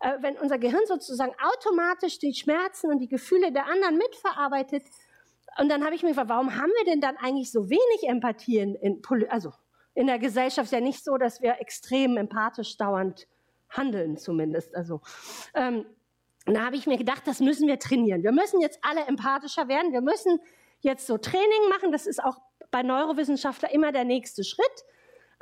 B: äh, wenn unser Gehirn sozusagen automatisch die Schmerzen und die Gefühle der anderen mitverarbeitet. Und dann habe ich mir gefragt, warum haben wir denn dann eigentlich so wenig Empathie in, in also in der Gesellschaft ja nicht so, dass wir extrem empathisch dauernd handeln, zumindest. Also ähm, und da habe ich mir gedacht, das müssen wir trainieren. Wir müssen jetzt alle empathischer werden. Wir müssen jetzt so Training machen. Das ist auch bei Neurowissenschaftler immer der nächste Schritt.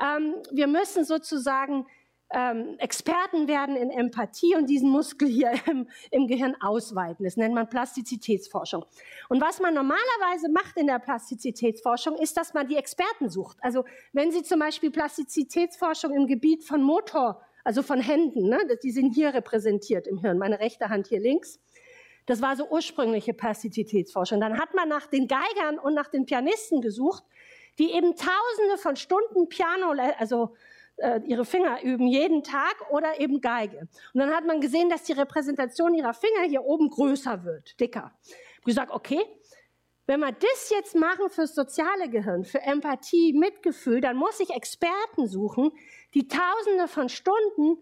B: Ähm, wir müssen sozusagen ähm, Experten werden in Empathie und diesen Muskel hier im, im Gehirn ausweiten. Das nennt man Plastizitätsforschung. Und was man normalerweise macht in der Plastizitätsforschung, ist, dass man die Experten sucht. Also wenn Sie zum Beispiel Plastizitätsforschung im Gebiet von Motor, also von Händen, ne, die sind hier repräsentiert im Hirn, meine rechte Hand hier links. Das war so ursprüngliche Plastizitätsforschung. Dann hat man nach den Geigern und nach den Pianisten gesucht, die eben Tausende von Stunden Piano, also äh, ihre Finger üben jeden Tag oder eben Geige. Und dann hat man gesehen, dass die Repräsentation ihrer Finger hier oben größer wird, dicker. Ich gesagt, okay, wenn wir das jetzt machen fürs soziale Gehirn, für Empathie, Mitgefühl, dann muss ich Experten suchen, die Tausende von Stunden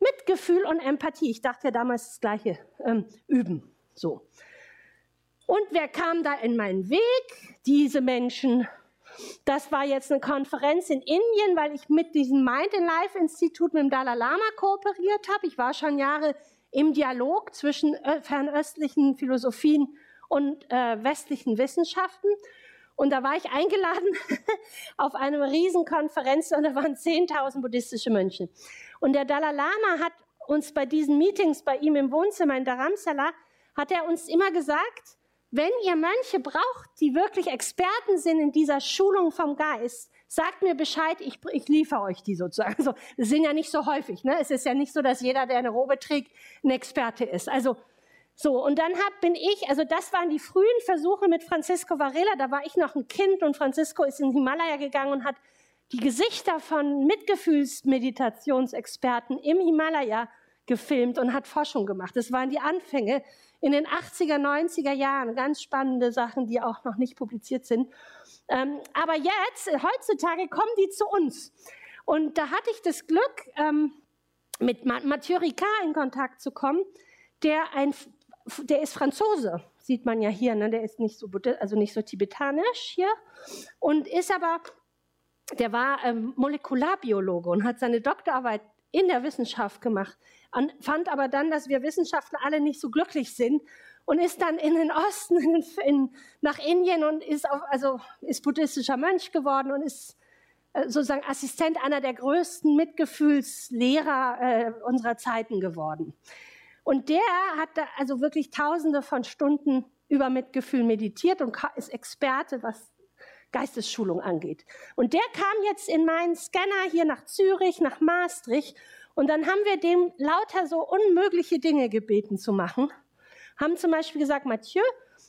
B: Mitgefühl und Empathie, ich dachte ja damals das Gleiche, ähm, üben. So. Und wer kam da in meinen Weg? Diese Menschen das war jetzt eine Konferenz in Indien, weil ich mit diesem Mind in Life Institut mit dem Dalai Lama kooperiert habe. Ich war schon Jahre im Dialog zwischen äh, fernöstlichen Philosophien und äh, westlichen Wissenschaften. Und da war ich eingeladen auf eine Riesenkonferenz und da waren 10.000 buddhistische Mönche. Und der Dalai Lama hat uns bei diesen Meetings bei ihm im Wohnzimmer in Dharamsala, hat er uns immer gesagt, wenn ihr Mönche braucht, die wirklich Experten sind in dieser Schulung vom Geist, sagt mir Bescheid, ich, ich liefere euch die sozusagen. Also, das sind ja nicht so häufig. Ne? Es ist ja nicht so, dass jeder, der eine Robe trägt, ein Experte ist. Also so, und dann hab, bin ich, also das waren die frühen Versuche mit Francisco Varela, da war ich noch ein Kind und Francisco ist in den Himalaya gegangen und hat die Gesichter von Mitgefühlsmeditationsexperten im Himalaya gefilmt und hat Forschung gemacht. Das waren die Anfänge in den 80er, 90er Jahren. Ganz spannende Sachen, die auch noch nicht publiziert sind. Ähm, aber jetzt, heutzutage, kommen die zu uns. Und da hatte ich das Glück, ähm, mit Mathieu Ricard in Kontakt zu kommen, der ein, der ist Franzose, sieht man ja hier, ne? der ist nicht so, also nicht so tibetanisch hier und ist aber, der war ähm, Molekularbiologe und hat seine Doktorarbeit in der Wissenschaft gemacht, und fand aber dann, dass wir Wissenschaftler alle nicht so glücklich sind und ist dann in den Osten, in, in, nach Indien und ist, auf, also ist buddhistischer Mönch geworden und ist äh, sozusagen Assistent einer der größten Mitgefühlslehrer äh, unserer Zeiten geworden. Und der hat da also wirklich Tausende von Stunden über Mitgefühl meditiert und ist Experte, was Geistesschulung angeht. Und der kam jetzt in meinen Scanner hier nach Zürich, nach Maastricht. Und dann haben wir dem lauter so unmögliche Dinge gebeten zu machen. Haben zum Beispiel gesagt, Mathieu,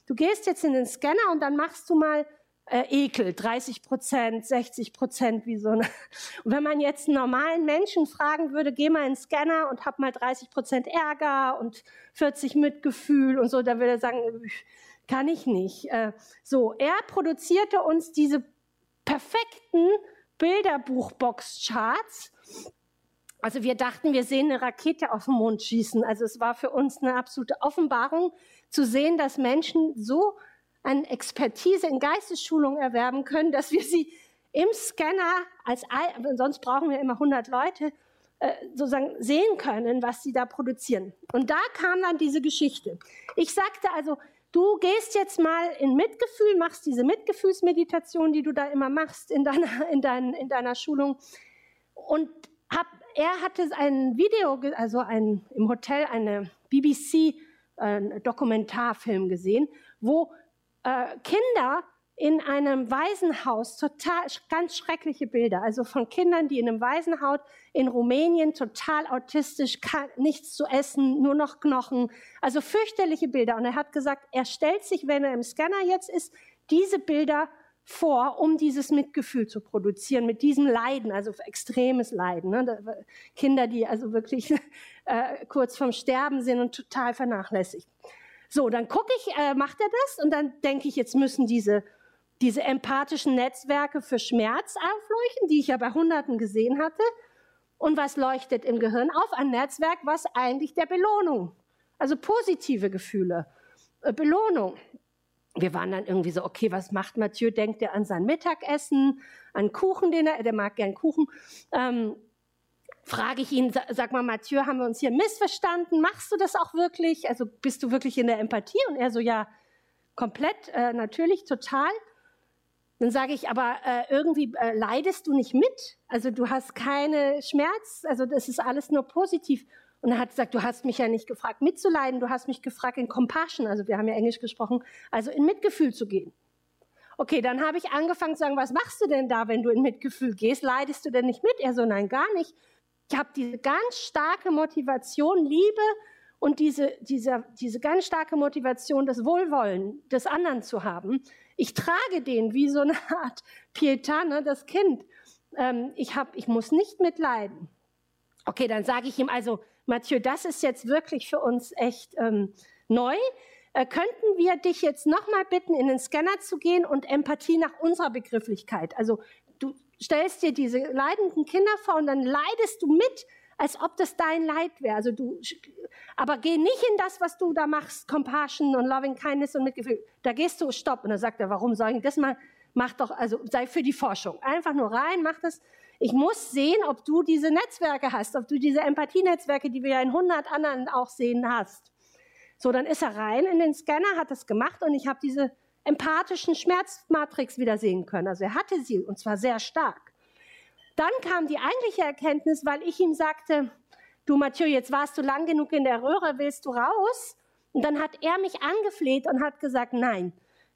B: du gehst jetzt in den Scanner und dann machst du mal äh, Ekel, 30 Prozent, 60 Prozent, wie so eine. Und wenn man jetzt einen normalen Menschen fragen würde, geh mal in den Scanner und hab mal 30 Prozent Ärger und 40 Mitgefühl und so, da würde er sagen, kann ich nicht. Äh, so, er produzierte uns diese perfekten Bilderbuchbox-Charts. Also wir dachten, wir sehen eine Rakete auf den Mond schießen. Also es war für uns eine absolute Offenbarung zu sehen, dass Menschen so eine Expertise in Geistesschulung erwerben können, dass wir sie im Scanner als sonst brauchen wir immer 100 Leute äh, sozusagen sehen können, was sie da produzieren. Und da kam dann diese Geschichte. Ich sagte also, Du gehst jetzt mal in Mitgefühl, machst diese Mitgefühlsmeditation, die du da immer machst in deiner, in dein, in deiner Schulung. Und hab, er hatte ein Video, also ein, im Hotel eine BBC äh, Dokumentarfilm gesehen, wo äh, Kinder in einem Waisenhaus total ganz schreckliche Bilder, also von Kindern, die in einem Waisenhaus in Rumänien total autistisch, kann, nichts zu essen, nur noch Knochen, also fürchterliche Bilder. Und er hat gesagt, er stellt sich, wenn er im Scanner jetzt ist, diese Bilder vor, um dieses Mitgefühl zu produzieren, mit diesem Leiden, also extremes Leiden. Ne? Kinder, die also wirklich äh, kurz vorm Sterben sind und total vernachlässigt. So, dann gucke ich, äh, macht er das und dann denke ich, jetzt müssen diese diese empathischen Netzwerke für Schmerz aufleuchten, die ich ja bei Hunderten gesehen hatte. Und was leuchtet im Gehirn auf? Ein Netzwerk, was eigentlich der Belohnung, also positive Gefühle, äh, Belohnung. Wir waren dann irgendwie so, okay, was macht Mathieu? Denkt er an sein Mittagessen, an Kuchen, den er, der mag gern Kuchen. Ähm, frage ich ihn, sag mal, Mathieu, haben wir uns hier missverstanden? Machst du das auch wirklich? Also bist du wirklich in der Empathie? Und er so, ja, komplett äh, natürlich, total. Dann sage ich, aber äh, irgendwie äh, leidest du nicht mit? Also du hast keine Schmerz, also das ist alles nur positiv. Und er hat gesagt, du hast mich ja nicht gefragt, mitzuleiden, du hast mich gefragt, in Compassion, also wir haben ja Englisch gesprochen, also in Mitgefühl zu gehen. Okay, dann habe ich angefangen zu sagen, was machst du denn da, wenn du in Mitgefühl gehst? Leidest du denn nicht mit? Er so, nein, gar nicht. Ich habe diese ganz starke Motivation, Liebe und diese, diese, diese ganz starke Motivation, das Wohlwollen des anderen zu haben. Ich trage den wie so eine Art Pietà, ne, das Kind. Ähm, ich, hab, ich muss nicht mitleiden. Okay, dann sage ich ihm also, Mathieu, das ist jetzt wirklich für uns echt ähm, neu. Äh, könnten wir dich jetzt nochmal bitten, in den Scanner zu gehen und Empathie nach unserer Begrifflichkeit? Also stellst dir diese leidenden Kinder vor und dann leidest du mit, als ob das dein Leid wäre. Also du, aber geh nicht in das, was du da machst, Compassion und Loving Kindness und Mitgefühl. Da gehst du, stopp. Und dann sagt er, warum soll ich das mal? Mach doch, also sei für die Forschung. Einfach nur rein, mach das. Ich muss sehen, ob du diese Netzwerke hast, ob du diese Empathienetzwerke, die wir ja in 100 anderen auch sehen, hast. So, dann ist er rein in den Scanner, hat das gemacht und ich habe diese empathischen Schmerzmatrix wieder sehen können. Also er hatte sie und zwar sehr stark. Dann kam die eigentliche Erkenntnis, weil ich ihm sagte, du Mathieu, jetzt warst du lang genug in der Röhre, willst du raus? Und dann hat er mich angefleht und hat gesagt, nein,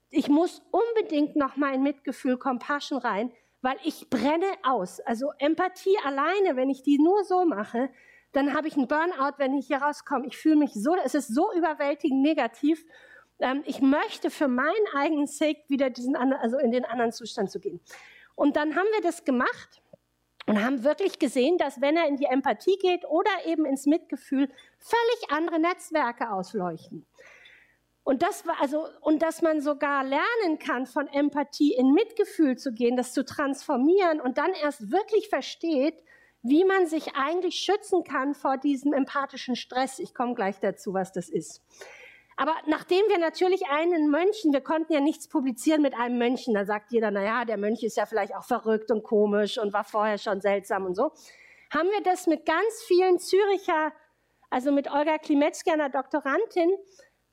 B: ich muss unbedingt noch mal in Mitgefühl, Compassion rein, weil ich brenne aus. Also Empathie alleine, wenn ich die nur so mache, dann habe ich einen Burnout, wenn ich hier rauskomme. Ich fühle mich so, es ist so überwältigend negativ. Ähm, ich möchte für meinen eigenen Sake wieder diesen, also in den anderen Zustand zu gehen. Und dann haben wir das gemacht und haben wirklich gesehen, dass wenn er in die Empathie geht oder eben ins Mitgefühl, völlig andere Netzwerke ausleuchten. Und das war also, und dass man sogar lernen kann, von Empathie in Mitgefühl zu gehen, das zu transformieren und dann erst wirklich versteht, wie man sich eigentlich schützen kann vor diesem empathischen Stress. Ich komme gleich dazu, was das ist. Aber nachdem wir natürlich einen Mönchen, wir konnten ja nichts publizieren mit einem Mönchen, da sagt jeder, na ja, der Mönch ist ja vielleicht auch verrückt und komisch und war vorher schon seltsam und so, haben wir das mit ganz vielen Züricher, also mit Olga Klimetzki, einer Doktorandin,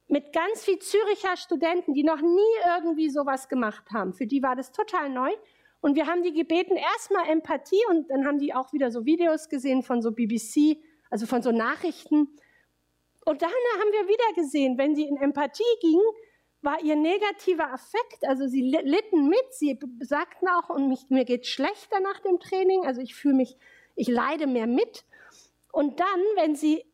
B: mit ganz viel Züricher Studenten, die noch nie irgendwie sowas gemacht haben. Für die war das total neu. Und wir haben die gebeten, erstmal Empathie und dann haben die auch wieder so Videos gesehen von so BBC, also von so Nachrichten. Und dann haben wir wieder gesehen, wenn sie in Empathie ging, war ihr negativer Affekt, also sie litten mit, sie sagten auch, und mich, mir geht schlechter nach dem Training, also ich fühle mich, ich leide mehr mit. Und dann, wenn sie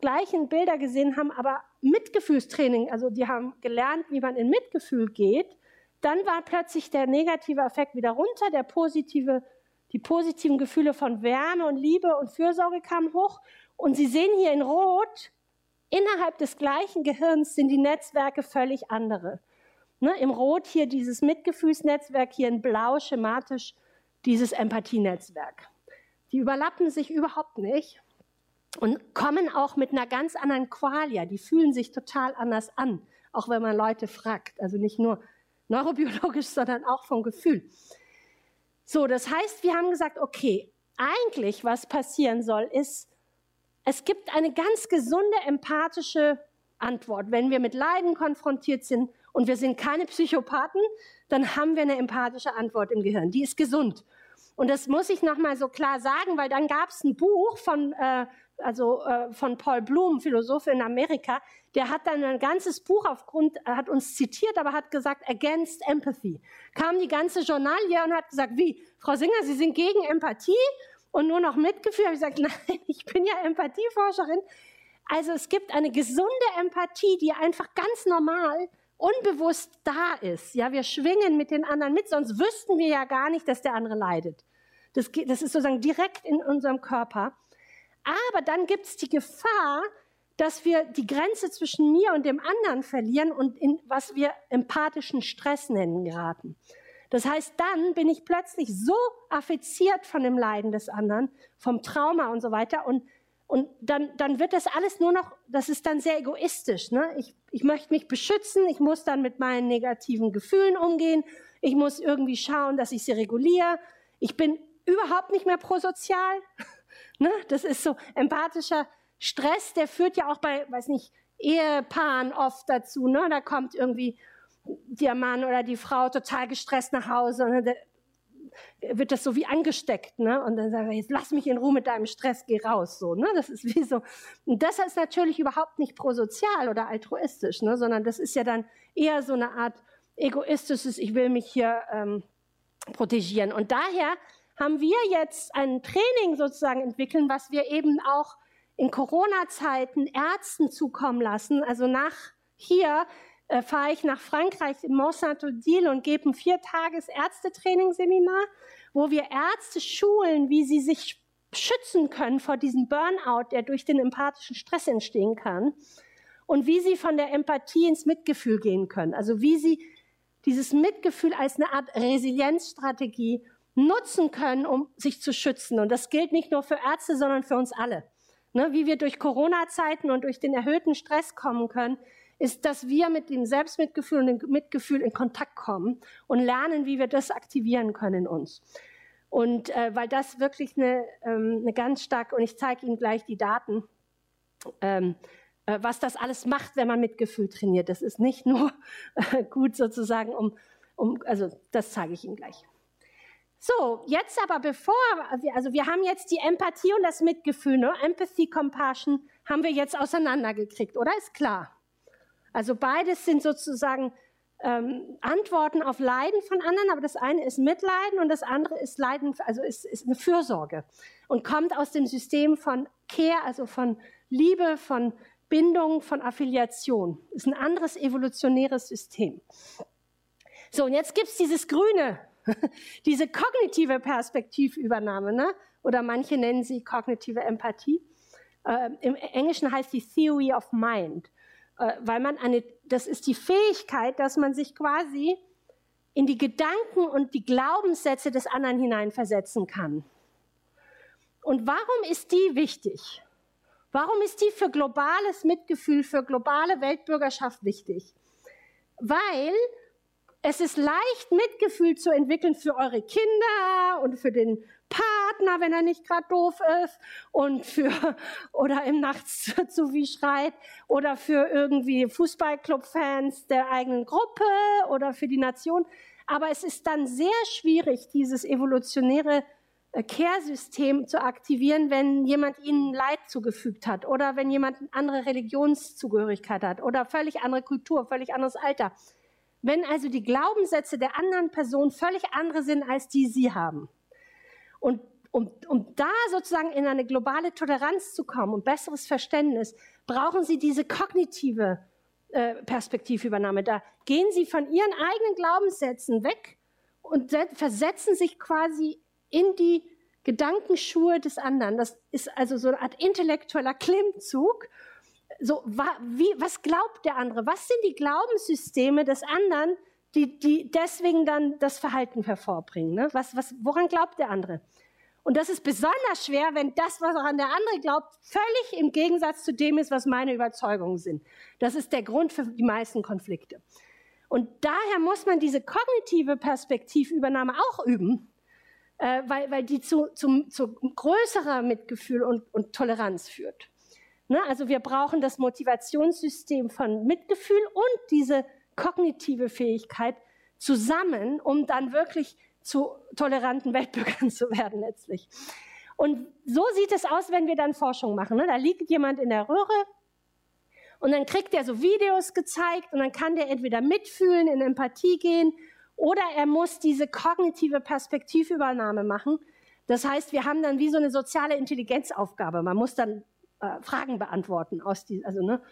B: gleichen Bilder gesehen haben, aber Mitgefühlstraining, also die haben gelernt, wie man in Mitgefühl geht, dann war plötzlich der negative Effekt wieder runter, der positive, die positiven Gefühle von Wärme und Liebe und Fürsorge kamen hoch. Und Sie sehen hier in Rot, innerhalb des gleichen Gehirns sind die Netzwerke völlig andere. Ne, Im Rot hier dieses Mitgefühlsnetzwerk, hier in Blau schematisch dieses Empathienetzwerk. Die überlappen sich überhaupt nicht und kommen auch mit einer ganz anderen Qualia. Die fühlen sich total anders an, auch wenn man Leute fragt. Also nicht nur neurobiologisch, sondern auch vom Gefühl. So, das heißt, wir haben gesagt, okay, eigentlich was passieren soll, ist, es gibt eine ganz gesunde empathische Antwort. Wenn wir mit Leiden konfrontiert sind und wir sind keine Psychopathen, dann haben wir eine empathische Antwort im Gehirn. Die ist gesund. Und das muss ich nochmal so klar sagen, weil dann gab es ein Buch von äh, also äh, von Paul Bloom, Philosoph in Amerika, der hat dann ein ganzes Buch aufgrund, er hat uns zitiert, aber hat gesagt, against empathy. Kam die ganze Journalie und hat gesagt, wie, Frau Singer, Sie sind gegen Empathie und nur noch Mitgefühl? Habe ich gesagt, nein, ich bin ja Empathieforscherin. Also es gibt eine gesunde Empathie, die einfach ganz normal unbewusst da ist. Ja, wir schwingen mit den anderen mit, sonst wüssten wir ja gar nicht, dass der andere leidet. Das, das ist sozusagen direkt in unserem Körper. Aber dann gibt es die Gefahr, dass wir die Grenze zwischen mir und dem anderen verlieren und in was wir empathischen Stress nennen geraten. Das heißt, dann bin ich plötzlich so affiziert von dem Leiden des anderen, vom Trauma und so weiter und und dann, dann wird das alles nur noch, das ist dann sehr egoistisch. Ne? Ich, ich möchte mich beschützen, ich muss dann mit meinen negativen Gefühlen umgehen, ich muss irgendwie schauen, dass ich sie reguliere. Ich bin überhaupt nicht mehr prosozial. Ne? Das ist so empathischer Stress, der führt ja auch bei, weiß nicht, Ehepaaren oft dazu. Ne? Da kommt irgendwie der Mann oder die Frau total gestresst nach Hause und dann wird das so wie angesteckt, ne? Und dann sagen wir, jetzt lass mich in Ruhe mit deinem Stress, geh raus, so, ne? Das ist wie so. Und das ist natürlich überhaupt nicht prosozial oder altruistisch, ne? Sondern das ist ja dann eher so eine Art egoistisches, ich will mich hier ähm, protegieren. Und daher haben wir jetzt ein Training sozusagen entwickelt, was wir eben auch in Corona-Zeiten Ärzten zukommen lassen. Also nach hier äh, fahre ich nach Frankreich im Mont Saint-Odile und gebe ein viertages Ärztetrainingsseminar, wo wir Ärzte schulen, wie sie sich schützen können vor diesem Burnout, der durch den empathischen Stress entstehen kann und wie sie von der Empathie ins Mitgefühl gehen können. Also wie sie dieses Mitgefühl als eine Art Resilienzstrategie nutzen können, um sich zu schützen. Und das gilt nicht nur für Ärzte, sondern für uns alle. Ne, wie wir durch Corona-Zeiten und durch den erhöhten Stress kommen können, ist, dass wir mit dem Selbstmitgefühl und dem Mitgefühl in Kontakt kommen und lernen, wie wir das aktivieren können in uns. Und äh, weil das wirklich eine, ähm, eine ganz starke, und ich zeige Ihnen gleich die Daten, ähm, äh, was das alles macht, wenn man Mitgefühl trainiert. Das ist nicht nur äh, gut sozusagen, um, um, also das zeige ich Ihnen gleich. So, jetzt aber bevor, also wir haben jetzt die Empathie und das Mitgefühl, ne? Empathy, Compassion, haben wir jetzt auseinandergekriegt, oder? Ist klar. Also beides sind sozusagen ähm, Antworten auf Leiden von anderen, aber das eine ist Mitleiden und das andere ist Leiden, also ist, ist eine Fürsorge und kommt aus dem System von Care, also von Liebe, von Bindung, von Affiliation. Ist ein anderes evolutionäres System. So, und jetzt gibt's dieses Grüne, diese kognitive Perspektivübernahme, ne? oder manche nennen sie kognitive Empathie. Äh, Im Englischen heißt die Theory of Mind, äh, weil man eine, das ist die Fähigkeit, dass man sich quasi in die Gedanken und die Glaubenssätze des anderen hineinversetzen kann. Und warum ist die wichtig? Warum ist die für globales Mitgefühl, für globale Weltbürgerschaft wichtig? Weil es ist leicht, Mitgefühl zu entwickeln für eure Kinder und für den Partner, wenn er nicht gerade doof ist und für oder im Nachts zu viel schreit oder für irgendwie Fußballclub-Fans der eigenen Gruppe oder für die Nation. Aber es ist dann sehr schwierig, dieses evolutionäre äh, Care-System zu aktivieren, wenn jemand ihnen Leid zugefügt hat oder wenn jemand eine andere Religionszugehörigkeit hat oder völlig andere Kultur, völlig anderes Alter. Wenn also die Glaubenssätze der anderen Person völlig andere sind, als die sie haben. Und um, um da sozusagen in eine globale Toleranz zu kommen und besseres Verständnis, brauchen sie diese kognitive äh, Perspektivübernahme. Da gehen sie von ihren eigenen Glaubenssätzen weg und versetzen sich quasi in die Gedankenschuhe des anderen. Das ist also so eine Art intellektueller Klimmzug so, wie, was glaubt der andere? Was sind die Glaubenssysteme des anderen, die, die deswegen dann das Verhalten hervorbringen? Ne? Was, was, woran glaubt der andere? Und das ist besonders schwer, wenn das, was an der andere glaubt, völlig im Gegensatz zu dem ist, was meine Überzeugungen sind. Das ist der Grund für die meisten Konflikte. Und daher muss man diese kognitive Perspektivübernahme auch üben, äh, weil, weil die zu, zu, zu größerer Mitgefühl und, und Toleranz führt. Ne? Also wir brauchen das Motivationssystem von Mitgefühl und diese kognitive Fähigkeit zusammen, um dann wirklich zu toleranten Weltbürgern zu werden letztlich. Und so sieht es aus, wenn wir dann Forschung machen. Ne? Da liegt jemand in der Röhre und dann kriegt er so Videos gezeigt und dann kann der entweder mitfühlen, in Empathie gehen oder er muss diese kognitive Perspektivübernahme machen. Das heißt, wir haben dann wie so eine soziale Intelligenzaufgabe. Man muss dann äh, Fragen beantworten aus die, also ne,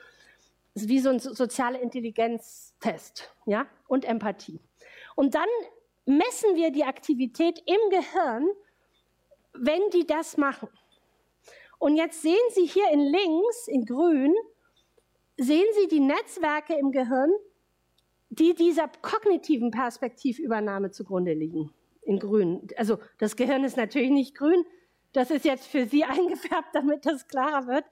B: wie so ein soziale Intelligenztest, ja, und Empathie. Und dann messen wir die Aktivität im Gehirn, wenn die das machen. Und jetzt sehen Sie hier in links, in grün, sehen Sie die Netzwerke im Gehirn, die dieser kognitiven Perspektivübernahme zugrunde liegen. In grün. Also das Gehirn ist natürlich nicht grün, das ist jetzt für Sie eingefärbt, damit das klarer wird.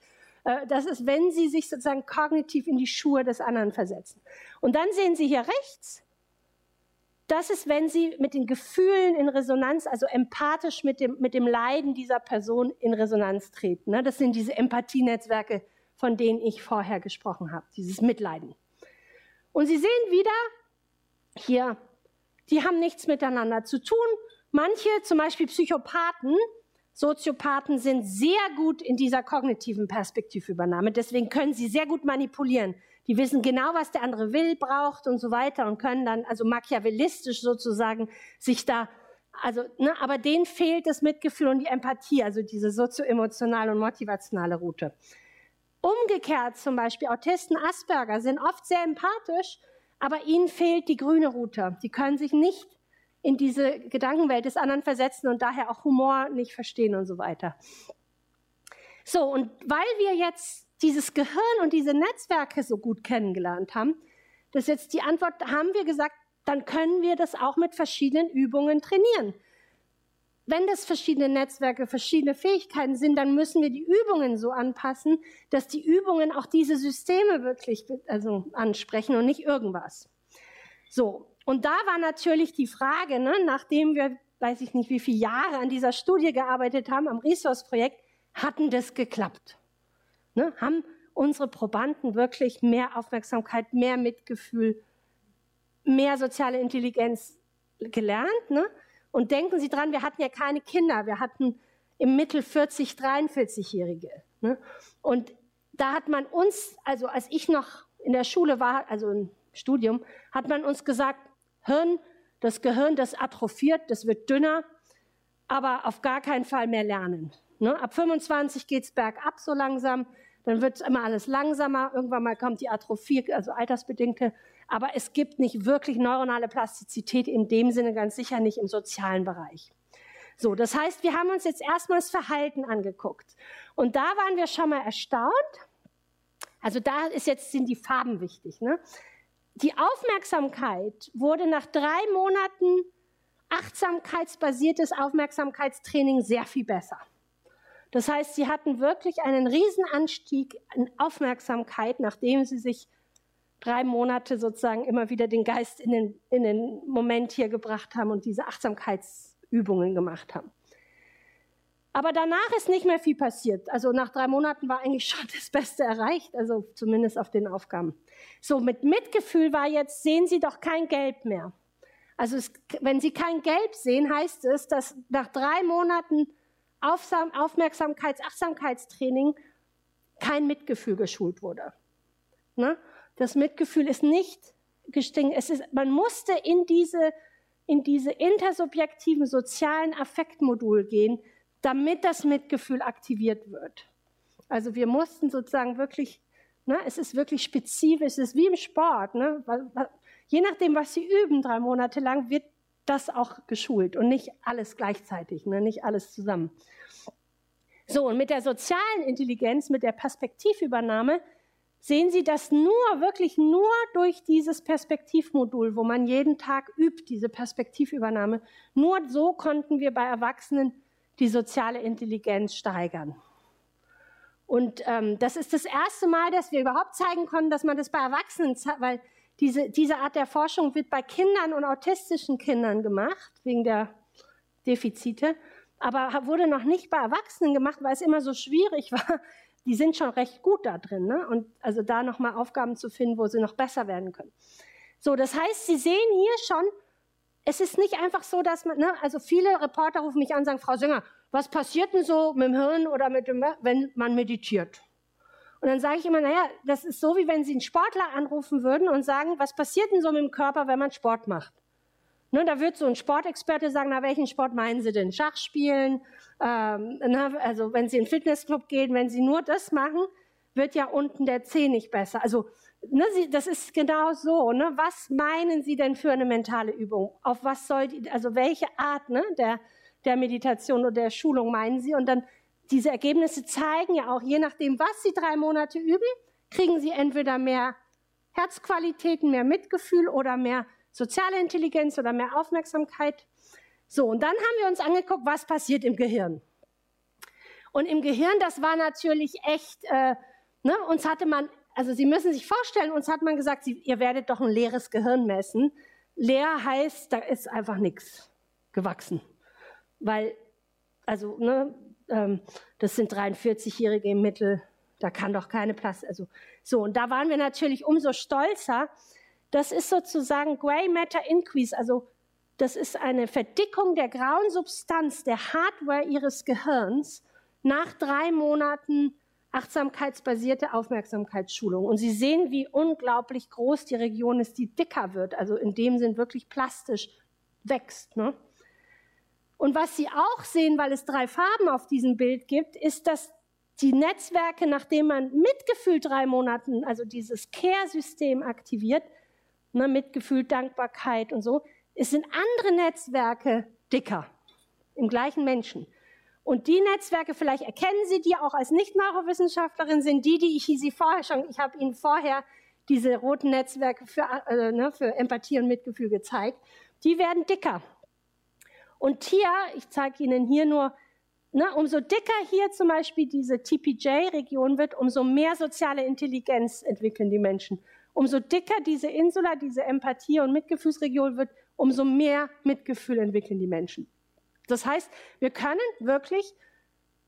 B: Äh, das ist, wenn Sie sich sozusagen kognitiv in die Schuhe des anderen versetzen. Und dann sehen Sie hier rechts, das ist, wenn Sie mit den Gefühlen in Resonanz, also empathisch mit dem, mit dem Leiden dieser Person in Resonanz treten. Ne? Das sind diese Empathienetzwerke von denen ich vorher gesprochen habe, dieses Mitleiden. Und Sie sehen wieder hier, die haben nichts miteinander zu tun. Manche, zum Beispiel Psychopathen, Soziopathen sind sehr gut in dieser kognitiven Perspektivübernahme. Deswegen können sie sehr gut manipulieren. Die wissen genau, was der andere will, braucht und so weiter und können dann also machiavellistisch sozusagen sich da, also, ne, aber denen fehlt das Mitgefühl und die Empathie, also diese sozioemotionale und motivationale Route. Umgekehrt zum Beispiel Autisten Asperger sind oft sehr empathisch, aber ihnen fehlt die grüne Route. Die können sich nicht in diese Gedankenwelt des anderen versetzen und daher auch Humor nicht verstehen und so weiter. So, und weil wir jetzt dieses Gehirn und diese Netzwerke so gut kennengelernt haben, das ist jetzt die Antwort, haben wir gesagt, dann können wir das auch mit verschiedenen Übungen trainieren. Wenn das verschiedene Netzwerke, verschiedene Fähigkeiten sind, dann müssen wir die Übungen so anpassen, dass die Übungen auch diese Systeme wirklich also ansprechen und nicht irgendwas. So, und da war natürlich die Frage, ne, nachdem wir, weiß ich nicht, wie viele Jahre an dieser Studie gearbeitet haben, am Resource-Projekt, hatten das geklappt? Ne, haben unsere Probanden wirklich mehr Aufmerksamkeit, mehr Mitgefühl, mehr soziale Intelligenz gelernt? Ne? Und denken Sie dran, wir hatten ja keine Kinder, wir hatten im Mittel 40, 43-Jährige. Ne? Und da hat man uns, also als ich noch in der Schule war, also im Studium, hat man uns gesagt, Hirn, das Gehirn, das atrophiert, das wird dünner, aber auf gar keinen Fall mehr lernen. Ne? Ab 25 geht's bergab so langsam, dann wird immer alles langsamer, irgendwann mal kommt die Atrophie, also altersbedingte, aber es gibt nicht wirklich neuronale Plastizität in dem Sinne, ganz sicher nicht im sozialen Bereich. So, das heißt, wir haben uns jetzt erstmal das Verhalten angeguckt. Und da waren wir schon mal erstaunt. Also da ist jetzt, sind die Farben wichtig. Ne? Die Aufmerksamkeit wurde nach drei Monaten achtsamkeitsbasiertes Aufmerksamkeitstraining sehr viel besser. Das heißt, sie hatten wirklich einen Riesenanstieg an Aufmerksamkeit, nachdem sie sich drei Monate sozusagen immer wieder den Geist in den, in den Moment hier gebracht haben und diese Achtsamkeitsübungen gemacht haben. Aber danach ist nicht mehr viel passiert. Also nach drei Monaten war eigentlich schon das Beste erreicht, also zumindest auf den Aufgaben. So, mit Mitgefühl war jetzt, sehen Sie doch kein Gelb mehr. Also es, wenn Sie kein Gelb sehen, heißt es, dass nach drei Monaten Aufmerksamkeits-, Achtsamkeitstraining kein Mitgefühl geschult wurde. Ne? Das Mitgefühl ist nicht gestiegen. Es ist, man musste in diese, in diese intersubjektiven sozialen Affektmodul gehen, damit das Mitgefühl aktiviert wird. Also wir mussten sozusagen wirklich, ne, es ist wirklich spezifisch, es ist wie im Sport. Ne, je nachdem, was Sie üben, drei Monate lang, wird das auch geschult und nicht alles gleichzeitig, ne, nicht alles zusammen. So, und mit der sozialen Intelligenz, mit der Perspektivübernahme, sehen Sie das nur, wirklich nur durch dieses Perspektivmodul, wo man jeden Tag übt, diese Perspektivübernahme. Nur so konnten wir bei Erwachsenen die soziale Intelligenz steigern. Und ähm, das ist das erste Mal, dass wir überhaupt zeigen konnten, dass man das bei Erwachsenen, weil diese, diese Art der Forschung wird bei Kindern und autistischen Kindern gemacht, wegen der Defizite, aber wurde noch nicht bei Erwachsenen gemacht, weil es immer so schwierig war. Die sind schon recht gut da drin, ne? und also da nochmal Aufgaben zu finden, wo sie noch besser werden können. So, das heißt, Sie sehen hier schon, es ist nicht einfach so, dass man, ne, also viele Reporter rufen mich an und sagen, Frau Singer, was passiert denn so mit dem Hirn oder mit dem, wenn man meditiert? Und dann sage ich immer, naja, das ist so, wie wenn Sie einen Sportler anrufen würden und sagen, was passiert denn so mit dem Körper, wenn man Sport macht? Ne, da wird so ein Sportexperte sagen, na, welchen Sport meinen Sie denn? Schach spielen? Ähm, na, also wenn Sie in den Fitnessclub gehen, wenn Sie nur das machen, wird ja unten der Zeh nicht besser. Also ne, Sie, das ist genau so. Ne? Was meinen Sie denn für eine mentale Übung? Auf was soll die, also welche Art ne, der, der Meditation oder der Schulung meinen Sie? Und dann diese Ergebnisse zeigen ja auch, je nachdem, was Sie drei Monate üben, kriegen Sie entweder mehr Herzqualitäten, mehr Mitgefühl oder mehr soziale Intelligenz oder mehr Aufmerksamkeit. So, und dann haben wir uns angeguckt, was passiert im Gehirn. Und im Gehirn, das war natürlich echt, äh, ne, uns hatte man also Sie müssen sich vorstellen, uns hat man gesagt, Sie, ihr werdet doch ein leeres Gehirn messen. Leer heißt, da ist einfach nichts gewachsen. Weil, also, ne, ähm, das sind 43-Jährige im Mittel, da kann doch keine Plastik, also so. Und da waren wir natürlich umso stolzer. Das ist sozusagen Gray Matter Increase, also das ist eine Verdickung der grauen Substanz, der Hardware ihres Gehirns nach drei Monaten achtsamkeitsbasierte Aufmerksamkeitsschulung. Und Sie sehen, wie unglaublich groß die Region ist, die dicker wird, also in dem Sinn wirklich plastisch wächst. Ne? Und was Sie auch sehen, weil es drei Farben auf diesem Bild gibt, ist, dass die Netzwerke, nachdem man Mitgefühl drei Monaten, also dieses Care-System aktiviert, ne, Mitgefühl, Dankbarkeit und so, es sind andere Netzwerke dicker im gleichen Menschen. Und die Netzwerke, vielleicht erkennen Sie die auch als Nicht-Neurowissenschaftlerin, sind die, die ich Sie vorher schon, ich habe Ihnen vorher diese roten Netzwerke für, äh, ne, für Empathie und Mitgefühl gezeigt. Die werden dicker. Und hier, ich zeige Ihnen hier nur, ne, umso dicker hier zum Beispiel diese TPJ-Region wird, umso mehr soziale Intelligenz entwickeln die Menschen. Umso dicker diese Insula, diese Empathie- und Mitgefühlsregion wird, umso mehr Mitgefühl entwickeln die Menschen. Das heißt, wir können wirklich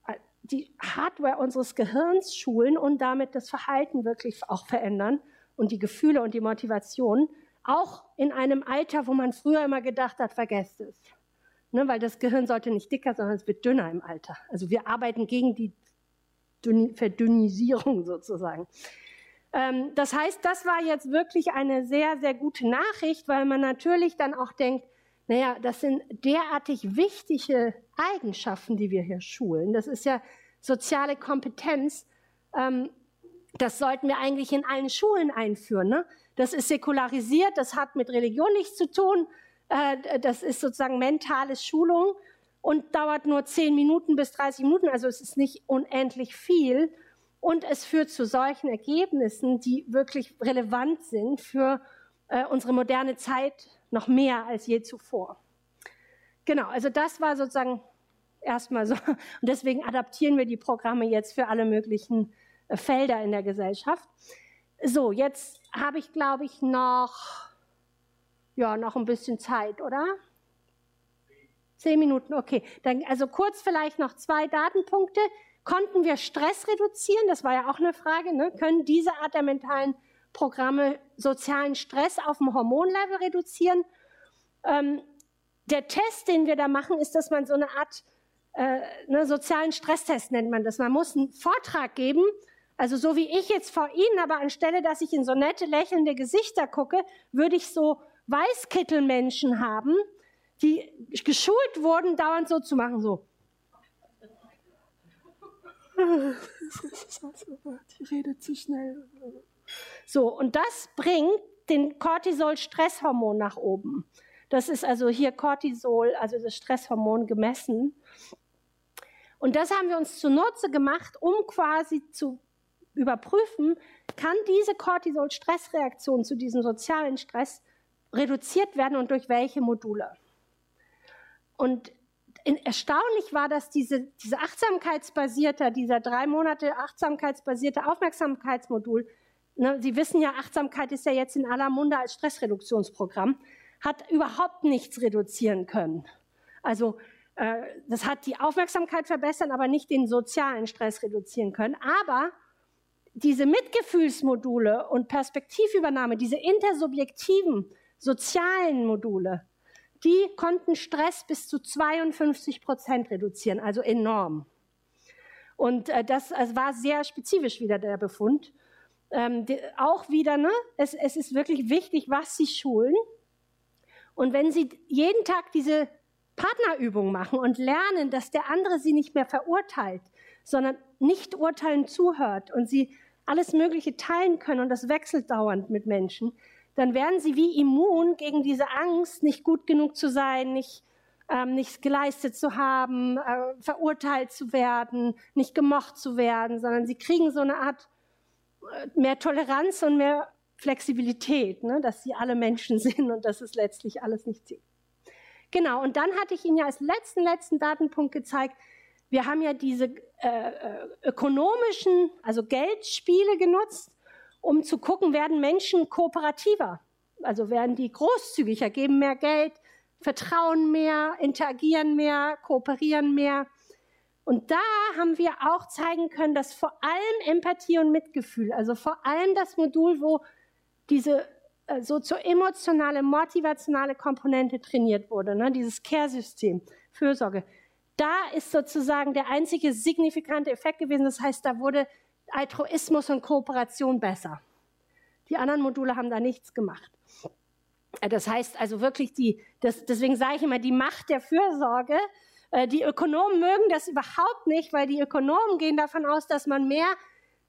B: äh, die Hardware unseres Gehirns schulen und damit das Verhalten wirklich auch verändern und die Gefühle und die Motivation, auch in einem Alter, wo man früher immer gedacht hat, vergesst es. Ne, weil das Gehirn sollte nicht dicker, sondern es wird dünner im Alter. Also wir arbeiten gegen die Verdünnisierung sozusagen. Ähm, das heißt, das war jetzt wirklich eine sehr, sehr gute Nachricht, weil man natürlich dann auch denkt, naja, das sind derartig wichtige Eigenschaften, die wir hier schulen. Das ist ja soziale Kompetenz. Ähm, das sollten wir eigentlich in allen Schulen einführen. Ne? Das ist säkularisiert, das hat mit Religion nichts zu tun. Äh, das ist sozusagen mentale Schulung und dauert nur 10 Minuten bis 30 Minuten. Also es ist nicht unendlich viel. Und es führt zu solchen Ergebnissen, die wirklich relevant sind für äh, unsere moderne Zeit noch mehr als je zuvor. Genau, also das war sozusagen erstmal so. Und deswegen adaptieren wir die Programme jetzt für alle möglichen äh, Felder in der Gesellschaft. So, jetzt habe ich, glaube ich, noch, ja, noch ein bisschen Zeit, oder? Zehn Minuten, okay. Dann, also kurz vielleicht noch zwei Datenpunkte. Konnten wir Stress reduzieren? Das war ja auch eine Frage. Ne? Können diese Art der mentalen Programme sozialen Stress auf dem Hormonlevel reduzieren. Ähm, der Test, den wir da machen, ist, dass man so eine Art äh, ne, sozialen Stresstest nennt man das. Man muss einen Vortrag geben, also so wie ich jetzt vor Ihnen, aber anstelle, dass ich in so nette, lächelnde Gesichter gucke, würde ich so Weißkittelmenschen haben, die geschult wurden, dauernd so zu machen, so. Die redet zu schnell. So, und das bringt den Cortisol-Stresshormon nach oben. Das ist also hier Cortisol, also das Stresshormon gemessen. Und das haben wir uns zunutze gemacht, um quasi zu überprüfen, kann diese Cortisol-Stressreaktion zu diesem sozialen Stress reduziert werden und durch welche Module. Und erstaunlich war, dass diese, diese achtsamkeitsbasierte, dieser drei Monate achtsamkeitsbasierte Aufmerksamkeitsmodul Ne, Sie wissen ja, Achtsamkeit ist ja jetzt in aller Munde als Stressreduktionsprogramm, hat überhaupt nichts reduzieren können. Also äh, das hat die Aufmerksamkeit verbessern, aber nicht den sozialen Stress reduzieren können. Aber diese Mitgefühlsmodule und Perspektivübernahme, diese intersubjektiven sozialen Module, die konnten Stress bis zu 52 Prozent reduzieren, also enorm. Und äh, das also war sehr spezifisch wieder der Befund ähm, die, auch wieder, ne, es, es ist wirklich wichtig, was sie schulen. Und wenn sie jeden Tag diese Partnerübung machen und lernen, dass der andere sie nicht mehr verurteilt, sondern nicht urteilen zuhört und sie alles Mögliche teilen können und das wechselt dauernd mit Menschen, dann werden sie wie immun gegen diese Angst, nicht gut genug zu sein, nicht, ähm, nichts geleistet zu haben, äh, verurteilt zu werden, nicht gemocht zu werden, sondern sie kriegen so eine Art mehr Toleranz und mehr Flexibilität, ne, dass sie alle Menschen sind und dass es letztlich alles nicht sie. Genau, und dann hatte ich Ihnen ja als letzten, letzten Datenpunkt gezeigt, wir haben ja diese äh, äh, ökonomischen, also Geldspiele genutzt, um zu gucken, werden Menschen kooperativer, also werden die großzügiger, geben mehr Geld, vertrauen mehr, interagieren mehr, kooperieren mehr. Und da haben wir auch zeigen können, dass vor allem Empathie und Mitgefühl, also vor allem das Modul, wo diese äh, sozio-emotionale, motivationale Komponente trainiert wurde, ne, dieses Care-System, Fürsorge, da ist sozusagen der einzige signifikante Effekt gewesen. Das heißt, da wurde Altruismus und Kooperation besser. Die anderen Module haben da nichts gemacht. Äh, das heißt also wirklich die, das, deswegen sage ich immer, die Macht der Fürsorge. Äh, die Ökonomen mögen das überhaupt nicht, weil die Ökonomen gehen davon aus, dass man mehr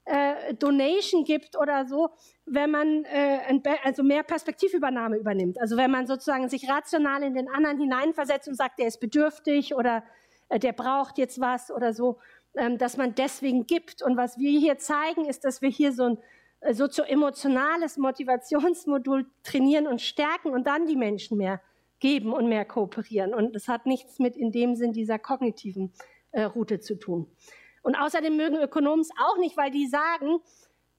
B: äh, Donation gibt oder so, wenn man äh, also mehr Perspektivübernahme übernimmt. Also wenn man sozusagen sich rational in den anderen hineinversetzt und sagt, der ist bedürftig oder äh, der braucht jetzt was oder so, ähm, dass man deswegen gibt. Und was wir hier zeigen, ist, dass wir hier so ein äh, sozio-emotionales Motivationsmodul trainieren und stärken und dann die Menschen mehr geben und mehr kooperieren. Und das hat nichts mit in dem Sinn dieser kognitiven äh, Route zu tun. Und außerdem mögen Ökonomen es auch nicht, weil die sagen,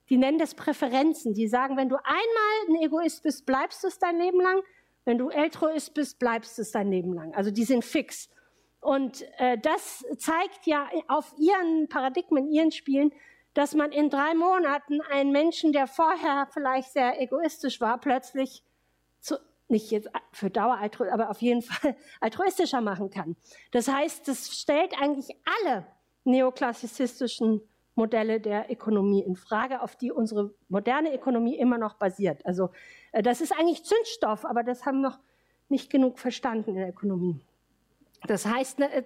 B: die nennen das Präferenzen. Die sagen, wenn du einmal ein Egoist bist, bleibst du es dein Leben lang. Wenn du Altruist bist, bleibst du es dein Leben lang. Also die sind fix. Und äh, das zeigt ja auf ihren Paradigmen, ihren Spielen, dass man in drei Monaten einen Menschen, der vorher vielleicht sehr egoistisch war, plötzlich nicht jetzt für Dauer, aber auf jeden Fall altruistischer machen kann. Das heißt, das stellt eigentlich alle neoklassizistischen Modelle der Ökonomie in Frage, auf die unsere moderne Ökonomie immer noch basiert. Also äh, das ist eigentlich Zündstoff, aber das haben noch nicht genug verstanden in der Ökonomie. Das heißt, ne, äh,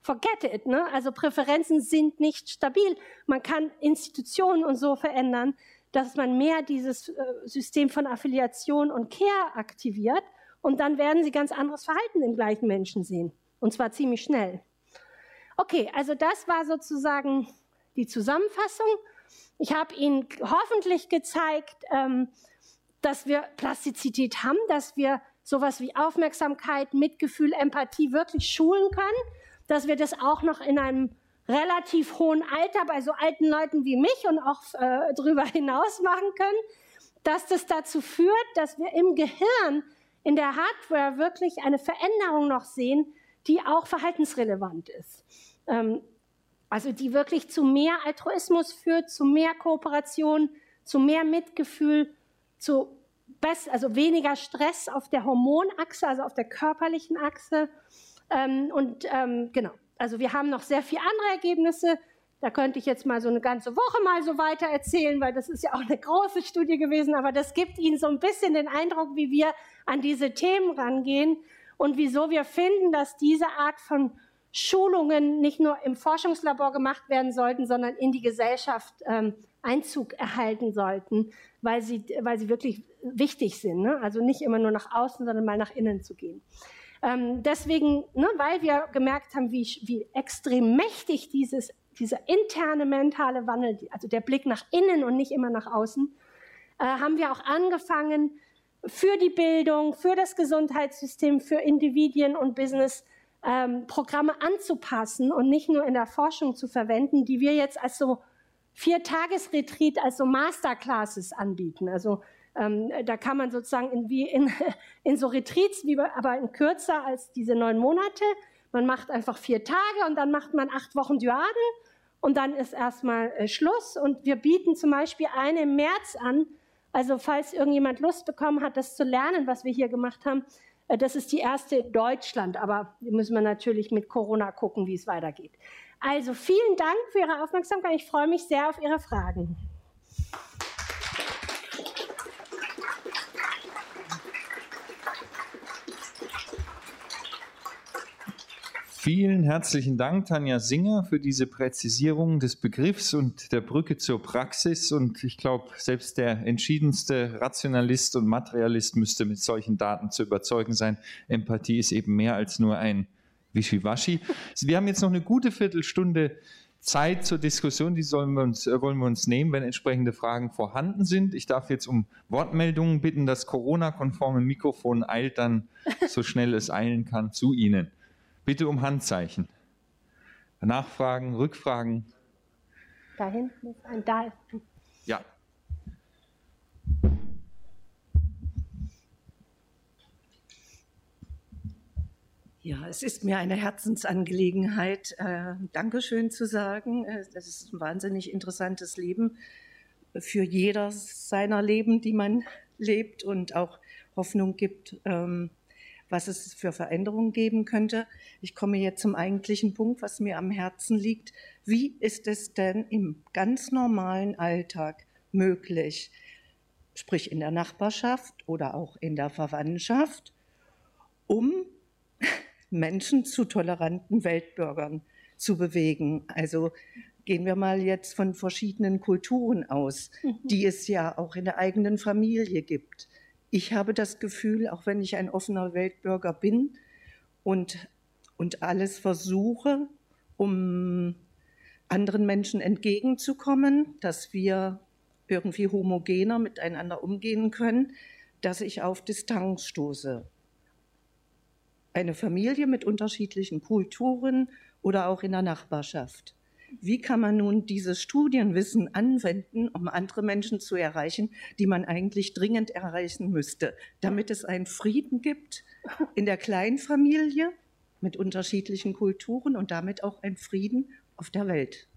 B: forget it, ne? Also Präferenzen sind nicht stabil. Man kann Institutionen und so verändern, dass man mehr dieses äh, System von Affiliation und Care aktiviert und dann werden sie ganz anderes Verhalten im gleichen Menschen sehen. Und zwar ziemlich schnell. Okay, also das war sozusagen die Zusammenfassung. Ich habe Ihnen hoffentlich gezeigt, ähm, dass wir Plastizität haben, dass wir sowas wie Aufmerksamkeit, Mitgefühl, Empathie wirklich schulen können, dass wir das auch noch in einem relativ hohen Alter bei so alten Leuten wie mich und auch äh, darüber hinaus machen können, dass das dazu führt, dass wir im Gehirn, in der Hardware wirklich eine Veränderung noch sehen, die auch verhaltensrelevant ist. Ähm, also die wirklich zu mehr Altruismus führt, zu mehr Kooperation, zu mehr Mitgefühl, zu also weniger Stress auf der Hormonachse, also auf der körperlichen Achse. Ähm, und ähm, genau, also wir haben noch sehr viele andere Ergebnisse. Da könnte ich jetzt mal so eine ganze Woche mal so weiter erzählen, weil das ist ja auch eine große Studie gewesen, aber das gibt Ihnen so ein bisschen den Eindruck, wie wir an diese Themen rangehen und wieso wir finden, dass diese Art von Schulungen nicht nur im Forschungslabor gemacht werden sollten, sondern in die Gesellschaft ähm, Einzug erhalten sollten, weil sie, weil sie wirklich wichtig sind. Ne? Also nicht immer nur nach außen, sondern mal nach innen zu gehen. Ähm, deswegen, ne, weil wir gemerkt haben, wie, wie extrem mächtig dieses, dieser interne mentale Wandel, also der Blick nach innen und nicht immer nach außen, äh, haben wir auch angefangen, für die Bildung, für das Gesundheitssystem, für Individuen und Business ähm, Programme anzupassen und nicht nur in der Forschung zu verwenden, die wir jetzt als so vier Tagesretreat, als so Masterclasses anbieten. Also ähm, da kann man sozusagen in, wie in, in so Retreats, wie, aber in kürzer als diese neun Monate. Man macht einfach vier Tage und dann macht man acht Wochen Duaden und dann ist erstmal äh, Schluss. Und wir bieten zum Beispiel eine im März an. Also falls irgendjemand Lust bekommen hat, das zu lernen, was wir hier gemacht haben, äh, das ist die erste in Deutschland, aber müssen wir natürlich mit Corona gucken, wie es weitergeht. Also vielen Dank für Ihre Aufmerksamkeit. Ich freue mich sehr auf Ihre Fragen.
A: Vielen herzlichen Dank, Tanja Singer, für diese Präzisierung des Begriffs und der Brücke zur Praxis. Und ich glaube, selbst der entschiedenste Rationalist und Materialist müsste mit solchen Daten zu überzeugen sein. Empathie ist eben mehr als nur ein Wischiwaschi. Wir haben jetzt noch eine gute Viertelstunde Zeit zur Diskussion, die sollen wir uns, äh, wollen wir uns nehmen, wenn entsprechende Fragen vorhanden sind. Ich darf jetzt um Wortmeldungen bitten. Das Corona-konforme Mikrofon eilt dann, so schnell es eilen kann, zu Ihnen. Bitte um Handzeichen. Nachfragen, Rückfragen.
B: Da hinten ist ein, da ist ein.
A: Ja.
B: Ja.
C: Ja, es ist mir eine Herzensangelegenheit, äh, Dankeschön zu sagen. Äh, das ist ein wahnsinnig interessantes Leben für jeder seiner Leben, die man lebt und auch Hoffnung gibt, ähm, was es für Veränderungen geben könnte. Ich komme jetzt zum eigentlichen Punkt, was mir am Herzen liegt. Wie ist es denn im ganz normalen Alltag möglich, sprich in der Nachbarschaft oder auch in der Verwandtschaft, um Menschen zu toleranten Weltbürgern zu bewegen? Also gehen wir mal jetzt von verschiedenen Kulturen aus, mhm. die es ja auch in der eigenen Familie gibt ich habe das Gefühl, auch wenn ich ein offener Weltbürger bin und, und alles versuche, um anderen Menschen entgegenzukommen, dass wir irgendwie homogener miteinander umgehen können, dass ich auf Distanz stoße. Eine Familie mit unterschiedlichen Kulturen oder auch in der Nachbarschaft. Wie kann man nun dieses Studienwissen anwenden, um andere Menschen zu erreichen, die man eigentlich dringend erreichen müsste, damit es einen Frieden gibt in der Kleinfamilie mit unterschiedlichen Kulturen und damit auch einen Frieden auf der Welt?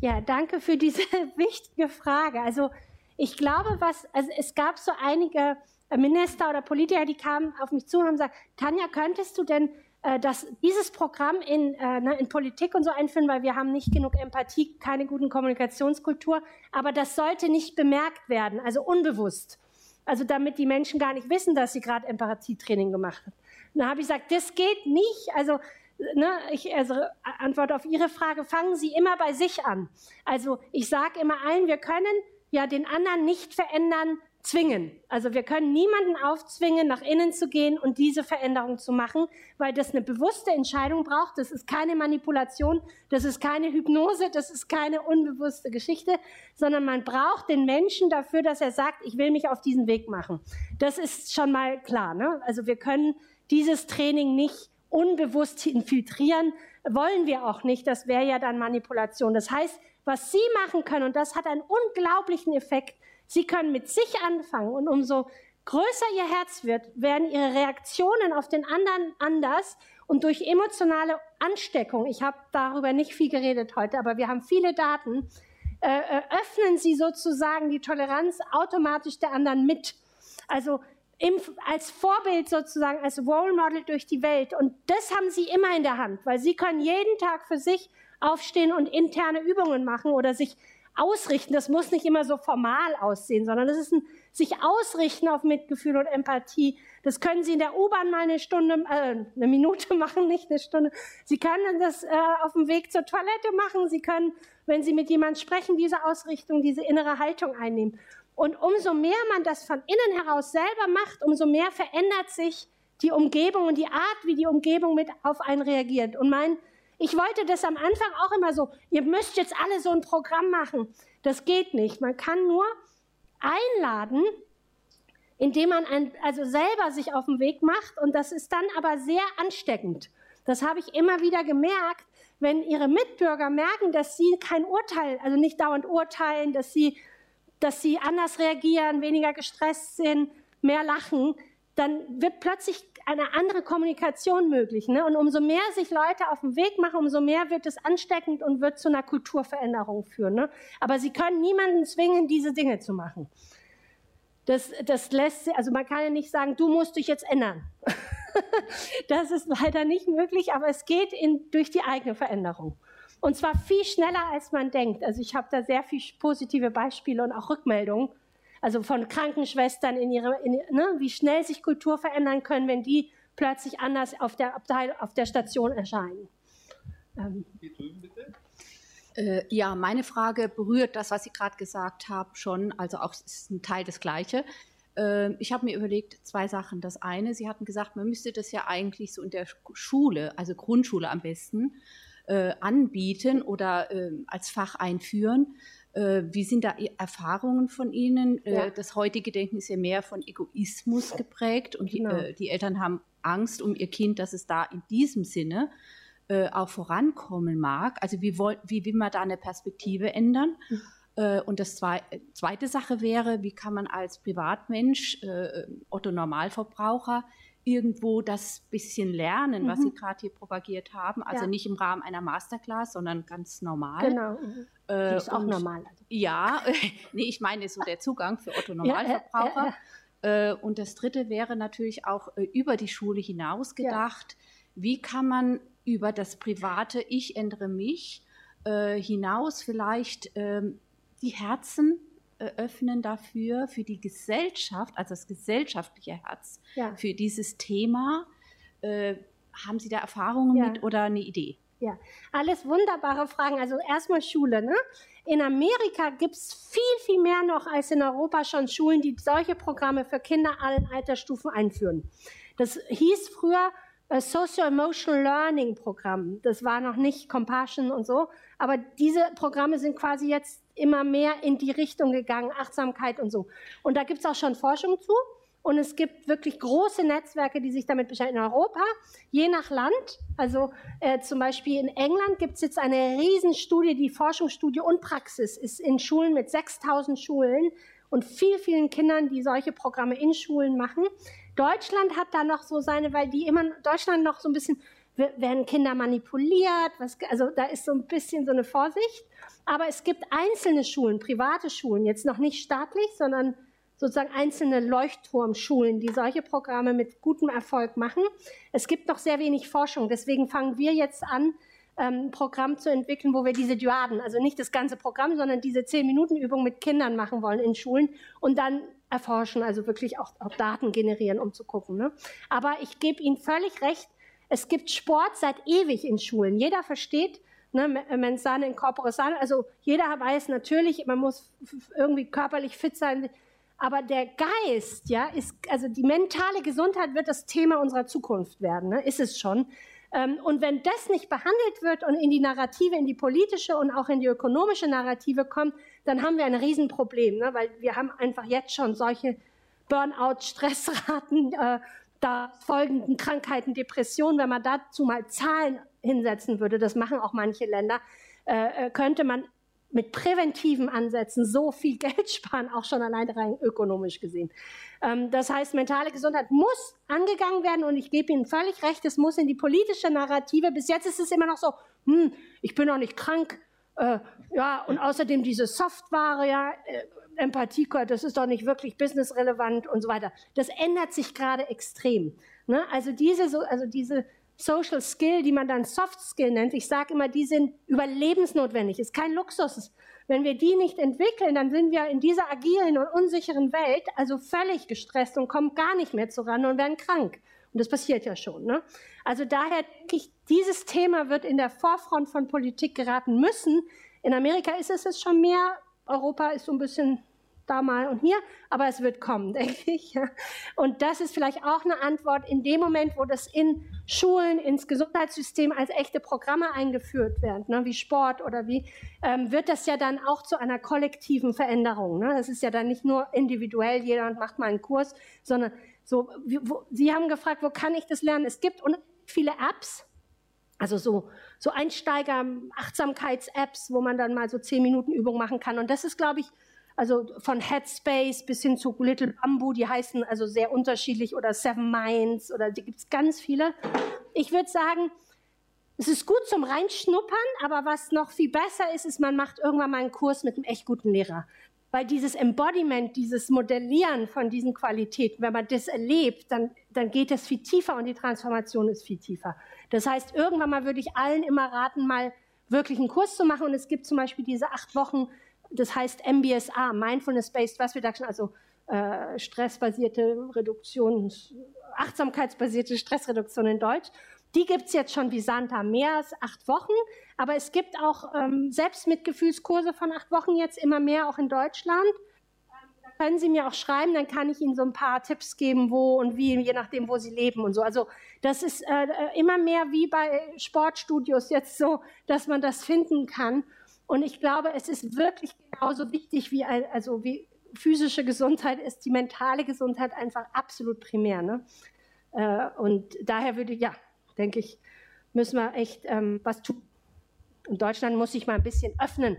B: Ja, danke für diese wichtige Frage. Also ich glaube, was, also es gab so einige Minister oder Politiker, die kamen auf mich zu und haben gesagt, Tanja, könntest du denn dass dieses Programm in, äh, ne, in Politik und so einführen, weil wir haben nicht genug Empathie, keine guten Kommunikationskultur, aber das sollte nicht bemerkt werden, also unbewusst. Also damit die Menschen gar nicht wissen, dass sie gerade Empathietraining gemacht haben. Und da habe ich gesagt, das geht nicht. Also Ne, ich also antworte auf Ihre Frage, fangen Sie immer bei sich an. Also ich sage immer allen, wir können ja den anderen nicht verändern, zwingen. Also wir können niemanden aufzwingen, nach innen zu gehen und diese Veränderung zu machen, weil das eine bewusste Entscheidung braucht. Das ist keine Manipulation, das ist keine Hypnose, das ist keine unbewusste Geschichte, sondern man braucht den Menschen dafür, dass er sagt, ich will mich auf diesen Weg machen. Das ist schon mal klar. Ne? Also wir können dieses Training nicht unbewusst infiltrieren, wollen wir auch nicht. Das wäre ja dann Manipulation. Das heißt, was Sie machen können, und das hat einen unglaublichen Effekt, Sie können mit sich anfangen und umso größer Ihr Herz wird, werden Ihre Reaktionen auf den anderen anders und durch emotionale Ansteckung, ich habe darüber nicht viel geredet heute, aber wir haben viele Daten, äh, öffnen Sie sozusagen die Toleranz automatisch der anderen mit. Also im, als Vorbild sozusagen, als Role Model durch die Welt. Und das haben Sie immer in der Hand, weil Sie können jeden Tag für sich aufstehen und interne Übungen machen oder sich ausrichten. Das muss nicht immer so formal aussehen, sondern das ist ein sich ausrichten auf Mitgefühl und Empathie. Das können Sie in der U-Bahn mal eine Stunde, äh, eine Minute machen, nicht eine Stunde. Sie können das äh, auf dem Weg zur Toilette machen. Sie können, wenn Sie mit jemandem sprechen, diese Ausrichtung, diese innere Haltung einnehmen. Und umso mehr man das von innen heraus selber macht, umso mehr verändert sich die Umgebung und die Art, wie die Umgebung mit auf einen reagiert. Und mein ich wollte das am Anfang auch immer so, ihr müsst jetzt alle so ein Programm machen. Das geht nicht. Man kann nur einladen, indem man ein, also selber sich auf den Weg macht und das ist dann aber sehr ansteckend. Das habe ich immer wieder gemerkt, wenn ihre Mitbürger merken, dass sie kein Urteil, also nicht dauernd urteilen, dass sie, dass sie anders reagieren, weniger gestresst sind, mehr lachen, dann wird plötzlich eine andere Kommunikation möglich. Ne? Und umso mehr sich Leute auf den Weg machen, umso mehr wird es ansteckend und wird zu einer Kulturveränderung führen. Ne? Aber sie können niemanden zwingen, diese Dinge zu machen. Das, das lässt, also man kann ja nicht sagen, du musst dich jetzt ändern. das ist leider nicht möglich, aber es geht in, durch die eigene Veränderung. Und zwar viel schneller, als man denkt. Also ich habe da sehr viele positive Beispiele und auch Rückmeldungen also von Krankenschwestern in ihre, in, ne, wie schnell sich Kultur verändern können, wenn die plötzlich anders auf der Abteil, auf der Station erscheinen.
D: Ähm. Hier drüben bitte. Äh, ja, meine Frage berührt das, was Sie gerade gesagt haben, schon. Also auch ist ein Teil des Gleiche. Äh, ich habe mir überlegt, zwei Sachen. Das eine, Sie hatten gesagt, man müsste das ja eigentlich so in der Schule, also Grundschule am besten, äh, anbieten oder äh, als Fach einführen. Äh, wie sind da Erfahrungen von Ihnen? Äh, ja. Das heutige Denken ist ja mehr von Egoismus geprägt und genau. Äh, die Eltern haben Angst um ihr Kind, dass es da in diesem Sinne auch vorankommen mag. Also wie, wollt, wie will man da eine Perspektive ändern? Mhm. Und das zweite Sache wäre, wie kann man als Privatmensch, Otto Normalverbraucher, irgendwo das bisschen lernen, mhm. was Sie gerade hier propagiert haben. Also ja. nicht im Rahmen einer Masterclass, sondern ganz normal.
B: Genau. Mhm. Äh, ist auch normal. Also.
D: Ja, nee, ich meine so der Zugang für Otto Normalverbraucher. Ja, äh, und das Dritte wäre natürlich auch äh, über die Schule hinaus gedacht. Wie kann man über das private Ich ändere mich äh, hinaus vielleicht ähm, die Herzen öffnen dafür, für die Gesellschaft, also das gesellschaftliche Herz, ja. für dieses Thema. Äh, haben Sie da Erfahrungen ja. mit oder eine Idee?
B: Ja, alles wunderbare Fragen. Also erstmal Schule. Ne? In Amerika gibt es viel, viel mehr noch als in Europa schon Schulen, die solche Programme für Kinder allen Altersstufen einführen. Das hieß früher Socio-Emotional Learning Programm. Das war noch nicht Compassion und so, aber diese Programme sind quasi jetzt immer mehr in die Richtung gegangen, Achtsamkeit und so. Und da gibt es auch schon Forschung zu. Und es gibt wirklich große Netzwerke, die sich damit beschäftigen. In Europa, je nach Land, also äh, zum Beispiel in England gibt es jetzt eine Riesenstudie, die Forschungsstudie und Praxis ist in Schulen mit 6000 Schulen und viel, vielen Kindern, die solche Programme in Schulen machen. Deutschland hat da noch so seine, weil die immer, Deutschland noch so ein bisschen, werden Kinder manipuliert, was, also da ist so ein bisschen so eine Vorsicht. Aber es gibt einzelne Schulen, private Schulen, jetzt noch nicht staatlich, sondern sozusagen einzelne Leuchtturmschulen, die solche Programme mit gutem Erfolg machen. Es gibt noch sehr wenig Forschung, deswegen fangen wir jetzt an, ähm, ein Programm zu entwickeln, wo wir diese Duaden, also nicht das ganze Programm, sondern diese 10-Minuten-Übung mit Kindern machen wollen in Schulen und dann erforschen, also wirklich auch, auch Daten generieren, um zu gucken. Ne? Aber ich gebe Ihnen völlig recht, es gibt Sport seit ewig in Schulen. Jeder versteht, ne, mens in corpore sane, also jeder weiß natürlich, man muss irgendwie körperlich fit sein, aber der Geist, ja, ist, also die mentale Gesundheit wird das Thema unserer Zukunft werden, ne? ist es schon. Ähm, und wenn das nicht behandelt wird und in die Narrative, in die politische und auch in die ökonomische Narrative kommt, dann haben wir ein Riesenproblem, ne? weil wir haben einfach jetzt schon solche Burnout, Stressraten, äh, da folgenden Krankheiten, Depressionen. Wenn man dazu mal Zahlen hinsetzen würde, das machen auch manche Länder, äh, äh könnte man mit präventiven Ansätzen so viel Geld sparen, auch schon allein rein ökonomisch gesehen. Ähm, das heißt, mentale Gesundheit muss angegangen werden und ich gebe Ihnen völlig recht, es muss in die politische Narrative. Bis jetzt ist es immer noch so, hm, ich bin noch nicht krank, äh, ja, und außerdem diese Software, ja, äh, Empathie, das ist doch nicht wirklich businessrelevant und so weiter. Das ändert sich gerade extrem. Ne? Also diese, also diese Social Skill, die man dann Soft Skill nennt, ich sage immer, die sind überlebensnotwendig, ist kein Luxus. Wenn wir die nicht entwickeln, dann sind wir in dieser agilen und unsicheren Welt also völlig gestresst und kommen gar nicht mehr zuran und werden krank. Und das passiert ja schon. Ne? Also daher denke ich, dieses Thema wird in der Vorfront von Politik geraten müssen. In Amerika ist es es schon mehr. Europa ist so ein bisschen da mal und hier, aber es wird kommen, denke ich. Und das ist vielleicht auch eine Antwort in dem Moment, wo das in Schulen, ins Gesundheitssystem als echte Programme eingeführt werden, ne, wie Sport oder wie, ähm, wird das ja dann auch zu einer kollektiven Veränderung. Ne? Das ist ja dann nicht nur individuell, jeder macht mal einen Kurs, sondern so, wo, Sie haben gefragt, wo kann ich das lernen? Es gibt viele Apps, also so, so Einsteiger-Achtsamkeits-Apps, wo man dann mal so zehn Minuten Übung machen kann. Und das ist, glaube ich, also von Headspace bis hin zu Little Bamboo, die heißen also sehr unterschiedlich oder Seven Minds oder die gibt es ganz viele. Ich würde sagen, es ist gut zum Reinschnuppern, aber was noch viel besser ist, ist, man macht irgendwann mal einen Kurs mit einem echt guten Lehrer. Weil dieses Embodiment, dieses Modellieren von diesen Qualitäten, wenn man das erlebt, dann, dann geht es viel tiefer und die Transformation ist viel tiefer. Das heißt, irgendwann mal würde ich allen immer raten, mal wirklich einen Kurs zu machen. Und es gibt zum Beispiel diese acht Wochen das heißt MBSA, Mindfulness-Based Stress Reduction, also äh, stressbasierte Reduktion, achtsamkeitsbasierte Stressreduktion in Deutsch. Die gibt es jetzt schon wie Santa mehr als acht Wochen, aber es gibt auch ähm, Selbstmitgefühlskurse von acht Wochen jetzt immer mehr, auch in Deutschland. Da können Sie mir auch schreiben, dann kann ich Ihnen so ein paar Tipps geben, wo und wie, je nachdem, wo Sie leben und so. Also das ist äh, immer mehr wie bei Sportstudios jetzt so, dass man das finden kann. Und ich glaube, es ist wirklich genauso wichtig wie, also wie physische Gesundheit ist die mentale Gesundheit einfach absolut primär. Ne? Äh, und daher würde, ja, denke ich, müssen wir echt ähm, was tun. Und Deutschland muss sich mal ein bisschen öffnen,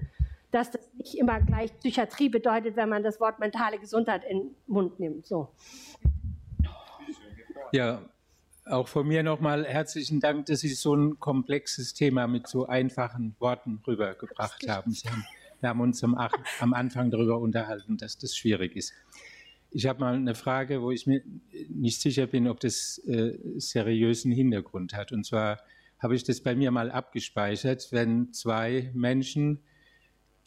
B: dass das nicht immer gleich Psychiatrie bedeutet, wenn man das Wort mentale Gesundheit in den Mund nimmt. So.
E: Ja, Auch von mir nochmal herzlichen Dank, dass Sie so ein komplexes Thema mit so einfachen Worten rübergebracht haben. Sie haben wir haben uns am, am Anfang darüber unterhalten, dass das schwierig ist. Ich habe mal eine Frage, wo ich mir nicht sicher bin, ob das äh, seriösen Hintergrund hat. Und zwar habe ich das bei mir mal abgespeichert, wenn zwei Menschen,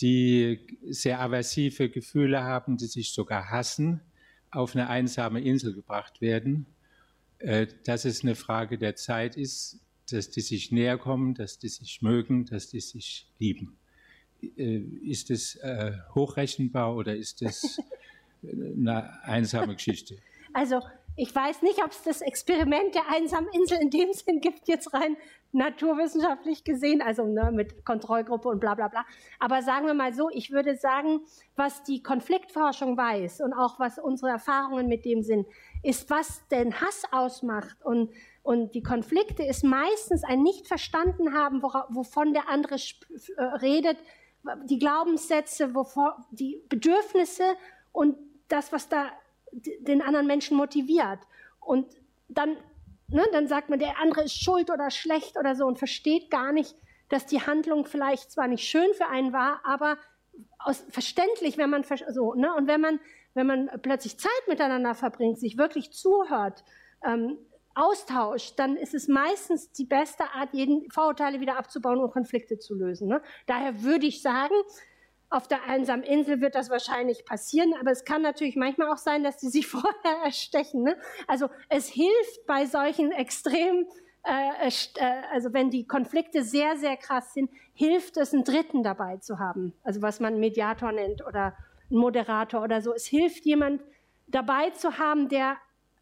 E: die sehr aversive Gefühle haben, die sich sogar hassen, auf eine einsame Insel gebracht werden, dass es eine Frage der Zeit ist, dass die sich näher kommen, dass die sich mögen, dass die sich lieben. Äh, ist es äh, hochrechenbar oder ist es eine einsame Geschichte?
B: Also ich weiß nicht, ob es das Experiment der einsamen Insel in dem Sinn gibt, jetzt rein naturwissenschaftlich gesehen, also ne, mit Kontrollgruppe und bla bla bla. Aber sagen wir mal so, ich würde sagen, was die Konfliktforschung weiß und auch was unsere Erfahrungen mit dem sind, ist, was den Hass ausmacht und, und die Konflikte ist meistens ein nicht verstanden haben, wovon der andere äh, redet, die Glaubenssätze, wovor, die Bedürfnisse und das, was da den anderen Menschen motiviert. Und dann, ne, dann sagt man, der andere ist schuld oder schlecht oder so und versteht gar nicht, dass die Handlung vielleicht zwar nicht schön für einen war, aber aus, verständlich, wenn man so, ne, und wenn man, wenn man plötzlich Zeit miteinander verbringt, sich wirklich zuhört, ähm, austauscht, dann ist es meistens die beste Art, jeden Vorurteile wieder abzubauen und Konflikte zu lösen. Ne? Daher würde ich sagen, auf der einsamen Insel wird das wahrscheinlich passieren, aber es kann natürlich manchmal auch sein, dass die sich vorher erstechen. Ne? Also es hilft bei solchen extremen, äh, äh, also wenn die Konflikte sehr, sehr krass sind, hilft es, einen Dritten dabei zu haben. Also was man Mediator nennt oder einen Moderator oder so. Es hilft jemand dabei zu haben, der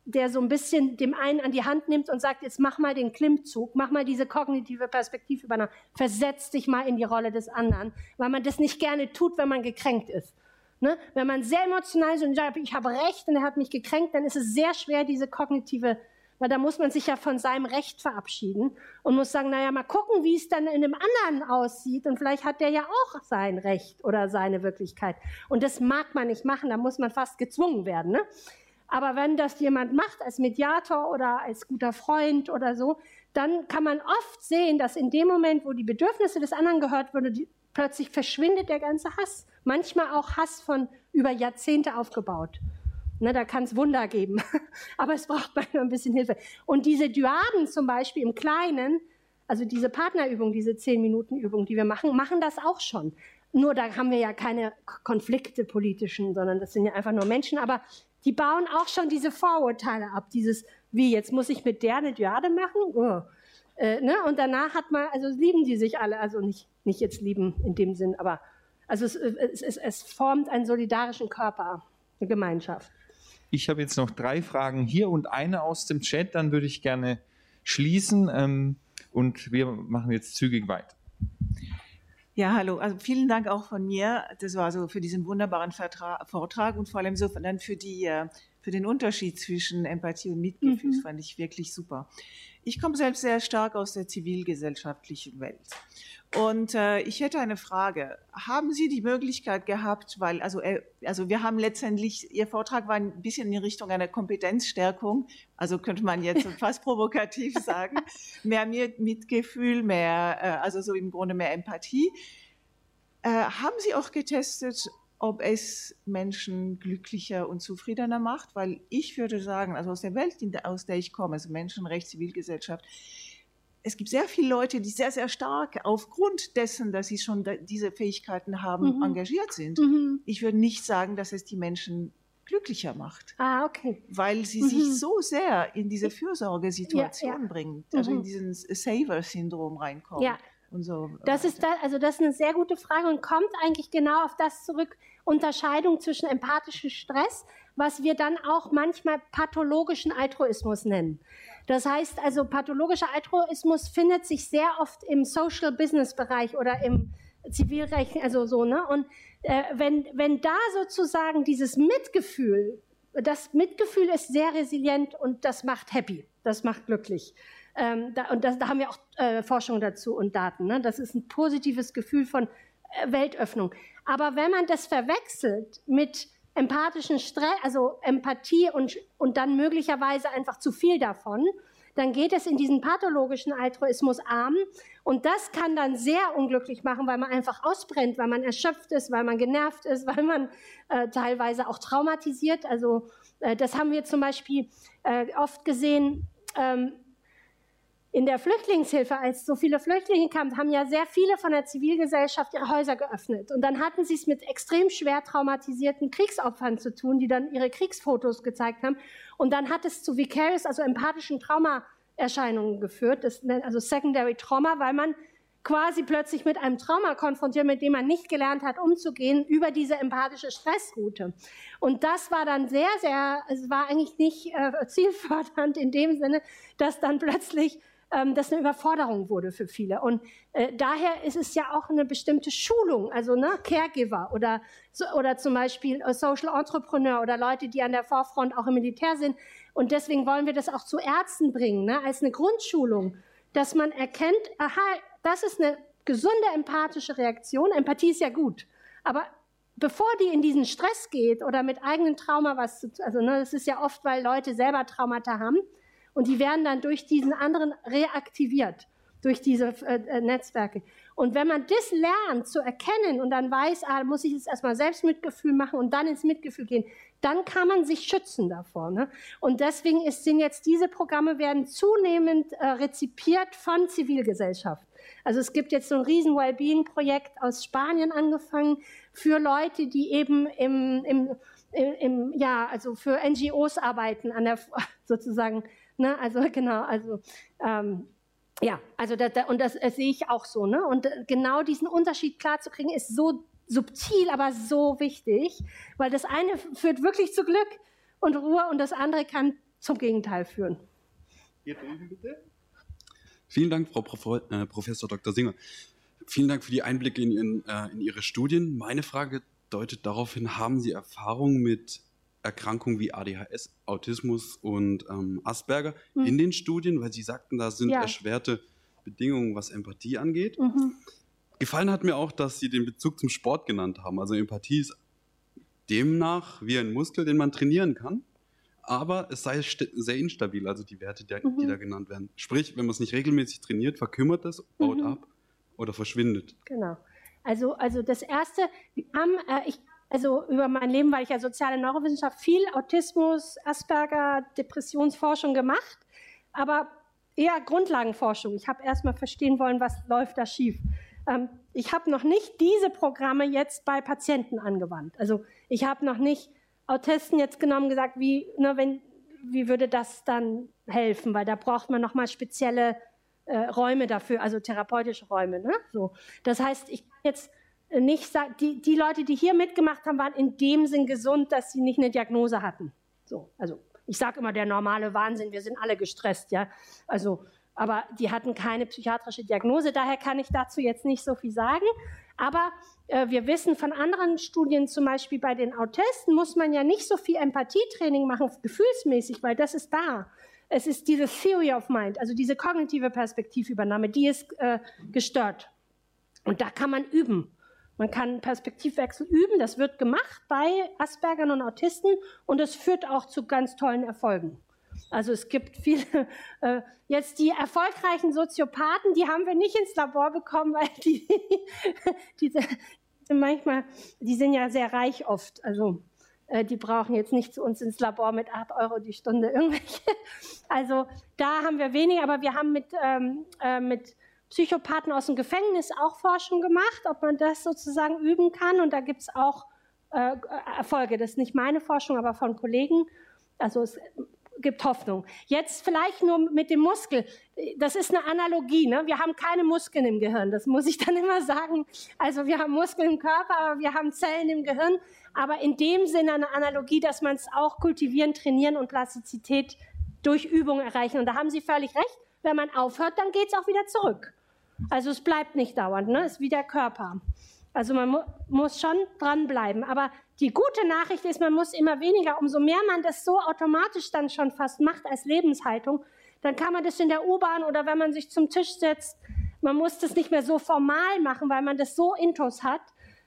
B: der so ein bisschen dem einen an die Hand nimmt und sagt, jetzt mach mal den Klimmzug, mach mal diese kognitive Perspektive übernommen, versetz dich mal in die Rolle des anderen, weil man das nicht gerne tut, wenn man gekränkt ist. Ne? Wenn man sehr emotional ist und sagt, ich habe Recht und er hat mich gekränkt, dann ist es sehr schwer, diese kognitive, weil da muss man sich ja von seinem Recht verabschieden und muss sagen, naja, mal gucken, wie es dann in dem anderen aussieht und vielleicht hat der ja auch sein Recht oder seine Wirklichkeit. Und das mag man nicht machen, da muss man fast gezwungen werden. Ne? Aber wenn das jemand macht als Mediator oder als guter Freund oder so, dann kann man oft sehen, dass in dem Moment, wo die Bedürfnisse des anderen gehört wurden, die, plötzlich verschwindet der ganze Hass. Manchmal auch Hass von über Jahrzehnte aufgebaut. Ne, da kann es Wunder geben. Aber es braucht manchmal ein bisschen Hilfe. Und diese Dyaden zum Beispiel im Kleinen, also diese Partnerübung, diese 10-Minuten-Übung, die wir machen, machen das auch schon. Nur da haben wir ja keine Konflikte politischen, sondern das sind ja einfach nur Menschen. Aber die bauen auch schon diese Vorurteile ab. Dieses, wie, jetzt muss ich mit der eine Diade machen? Oh. Äh, ne? Und danach hat man, also lieben die sich alle, also nicht, nicht jetzt lieben in dem Sinn, aber also es, es, es, es formt einen solidarischen Körper, eine Gemeinschaft.
A: Ich habe jetzt noch drei Fragen hier und eine aus dem Chat, dann würde ich gerne schließen ähm, und wir machen jetzt zügig weiter.
F: Ja, hallo. Also vielen Dank auch von mir. Das war so für diesen wunderbaren Vertra Vortrag und vor allem so dann für die äh, für den Unterschied zwischen Empathie und Mitgefühl mhm. fand ich wirklich super. Ich komme selbst sehr stark aus der zivilgesellschaftlichen Welt und äh, ich hätte eine Frage. Haben Sie die Möglichkeit gehabt, weil, also, äh, also wir haben letztendlich, Ihr Vortrag war ein bisschen in Richtung einer Kompetenzstärkung, also könnte man jetzt fast provokativ sagen, mehr Mitgefühl, mehr, äh, also so im Grunde mehr Empathie. Äh, haben Sie auch getestet, ob es Menschen glücklicher und zufriedener macht? Weil ich würde sagen, also aus der Welt, aus der ich komme, also Menschenrecht, Zivilgesellschaft, es gibt sehr viele Leute, die sehr, sehr stark aufgrund dessen, dass sie schon diese Fähigkeiten haben, mhm. engagiert sind. Mhm. Ich würde nicht sagen, dass es die Menschen glücklicher macht.
B: Ah, okay.
F: Weil sie mhm. sich so sehr in diese Fürsorgesituation ja, ja. bringen, also in mhm. diesen Saver-Syndrom reinkommen. Ja. Und so
B: das ist da, also das ist eine sehr gute Frage und kommt eigentlich genau auf das zurück, Unterscheidung zwischen empathischem Stress, was wir dann auch manchmal pathologischen Altruismus nennen. Das heißt also, pathologischer Altruismus findet sich sehr oft im Social Business Bereich oder im Zivilrecht, also so, ne? Und äh, wenn, wenn da sozusagen dieses Mitgefühl, das Mitgefühl ist sehr resilient und das macht happy, das macht glücklich. Ähm, da, und das, da haben wir auch äh, Forschung dazu und Daten. Ne? Das ist ein positives Gefühl von äh, Weltöffnung. Aber wenn man das verwechselt mit empathischen Stress, also Empathie und, und dann möglicherweise einfach zu viel davon, dann geht es in diesen pathologischen Altruismus arm. Und das kann dann sehr unglücklich machen, weil man einfach ausbrennt, weil man erschöpft ist, weil man genervt ist, weil man äh, teilweise auch traumatisiert. Also äh, das haben wir zum Beispiel äh, oft gesehen. Ähm, in der Flüchtlingshilfe, als so viele Flüchtlinge kamen, haben ja sehr viele von der Zivilgesellschaft ihre Häuser geöffnet. Und dann hatten sie es mit extrem schwer traumatisierten Kriegsopfern zu tun, die dann ihre Kriegsfotos gezeigt haben. Und dann hat es zu Vicarious, also empathischen Traumaerscheinungen geführt, das, also Secondary Trauma, weil man quasi plötzlich mit einem Trauma konfrontiert, mit dem man nicht gelernt hat, umzugehen, über diese empathische Stressroute. Und das war dann sehr, sehr, es war eigentlich nicht äh, zielfördernd in dem Sinne, dass dann plötzlich ähm, das eine Überforderung wurde für viele. Und äh, daher ist es ja auch eine bestimmte Schulung, also ne, Caregiver oder, so, oder zum Beispiel Social Entrepreneur oder Leute, die an der Vorfront auch im Militär sind. Und deswegen wollen wir das auch zu Ärzten bringen, ne, als eine Grundschulung, dass man erkennt, aha, das ist eine gesunde empathische Reaktion. Empathie ist ja gut. Aber bevor die in diesen Stress geht oder mit eigenen Trauma was zu, also ne, das ist ja oft, weil Leute selber Traumata haben, und die werden dann durch diesen anderen reaktiviert, durch diese äh, äh, Netzwerke. Und wenn man das lernt zu erkennen und dann weiß, ah, muss ich jetzt erstmal selbst Mitgefühl machen und dann ins Mitgefühl gehen, dann kann man sich schützen davor. Ne? Und deswegen ist, sind jetzt diese Programme werden zunehmend äh, rezipiert von Zivilgesellschaft. Also es gibt jetzt so ein riesen Wellbeing-Projekt aus Spanien angefangen für Leute, die eben im, im, im, ja, also für NGOs arbeiten, an der, sozusagen Ne? Also genau, also ähm, ja, also da, da, und das, das sehe ich auch so. Ne? Und äh, genau diesen Unterschied klarzukriegen, ist so subtil, aber so wichtig, weil das eine führt wirklich zu Glück und Ruhe und das andere kann zum Gegenteil führen.
G: Hier drüben bitte. Vielen Dank, Frau Prof äh, Professor Dr. Singer. Vielen Dank für die Einblicke in, in, äh, in Ihre Studien. Meine Frage deutet darauf hin, haben Sie Erfahrung mit Erkrankungen wie ADHS, Autismus und ähm, Asperger mhm. in den Studien, weil Sie sagten, da sind ja. erschwerte Bedingungen, was Empathie angeht. Mhm. Gefallen hat mir auch, dass Sie den Bezug zum Sport genannt haben. Also Empathie ist demnach wie ein Muskel, den man trainieren kann, aber es sei sehr instabil, also die Werte, die, mhm. die da genannt werden. Sprich, wenn man es nicht regelmäßig trainiert, verkümmert es, baut mhm. ab oder verschwindet.
B: Genau. Also, also das Erste, wir haben, äh, ich also über mein Leben, weil ich ja soziale Neurowissenschaft viel Autismus, Asperger, Depressionsforschung gemacht, aber eher Grundlagenforschung. Ich habe erstmal verstehen wollen, was läuft da schief. Ähm, ich habe noch nicht diese Programme jetzt bei Patienten angewandt. Also ich habe noch nicht Autisten jetzt genommen gesagt, wie, ne, wenn, wie würde das dann helfen, weil da braucht man nochmal spezielle äh, Räume dafür, also therapeutische Räume. Ne? So. Das heißt, ich kann jetzt nicht die, die Leute, die hier mitgemacht haben, waren in dem Sinn gesund, dass sie nicht eine Diagnose hatten. So, also ich sage immer der normale Wahnsinn, wir sind alle gestresst, ja. Also, aber die hatten keine psychiatrische Diagnose, daher kann ich dazu jetzt nicht so viel sagen. Aber äh, wir wissen von anderen Studien, zum Beispiel bei den Autisten, muss man ja nicht so viel Empathietraining machen, gefühlsmäßig, weil das ist da. Es ist diese Theory of Mind, also diese kognitive Perspektivübernahme, die ist äh, gestört. Und da kann man üben. Man kann Perspektivwechsel üben, das wird gemacht bei Aspergern und Autisten und es führt auch zu ganz tollen Erfolgen. Also es gibt viele, äh, jetzt die erfolgreichen Soziopathen, die haben wir nicht ins Labor bekommen, weil die, die sind manchmal, die sind ja sehr reich oft, also äh, die brauchen jetzt nicht zu uns ins Labor mit 8 Euro die Stunde irgendwelche. Also da haben wir weniger, aber wir haben mit, ähm, äh, mit Psychopathen aus dem Gefängnis auch Forschung gemacht, ob man das sozusagen üben kann. Und da gibt es auch äh, Erfolge. Das ist nicht meine Forschung, aber von Kollegen. Also es gibt Hoffnung. Jetzt vielleicht nur mit dem Muskel. Das ist eine Analogie. Ne? Wir haben keine Muskeln im Gehirn. Das muss ich dann immer sagen. Also wir haben Muskeln im Körper, aber wir haben Zellen im Gehirn. Aber in dem Sinne eine Analogie, dass man es auch kultivieren, trainieren und Plastizität durch Übung erreichen. Und da haben Sie völlig recht. Wenn man aufhört, dann geht es auch wieder zurück. Also es bleibt nicht dauernd, ne? ist wie der Körper. Also man mu muss schon dranbleiben. Aber die gute Nachricht ist, man muss immer weniger. Umso mehr man das so automatisch dann schon fast macht als Lebenshaltung, dann kann man das in der U-Bahn oder wenn man sich zum Tisch setzt, man muss das nicht mehr so formal machen, weil man das so intus hat,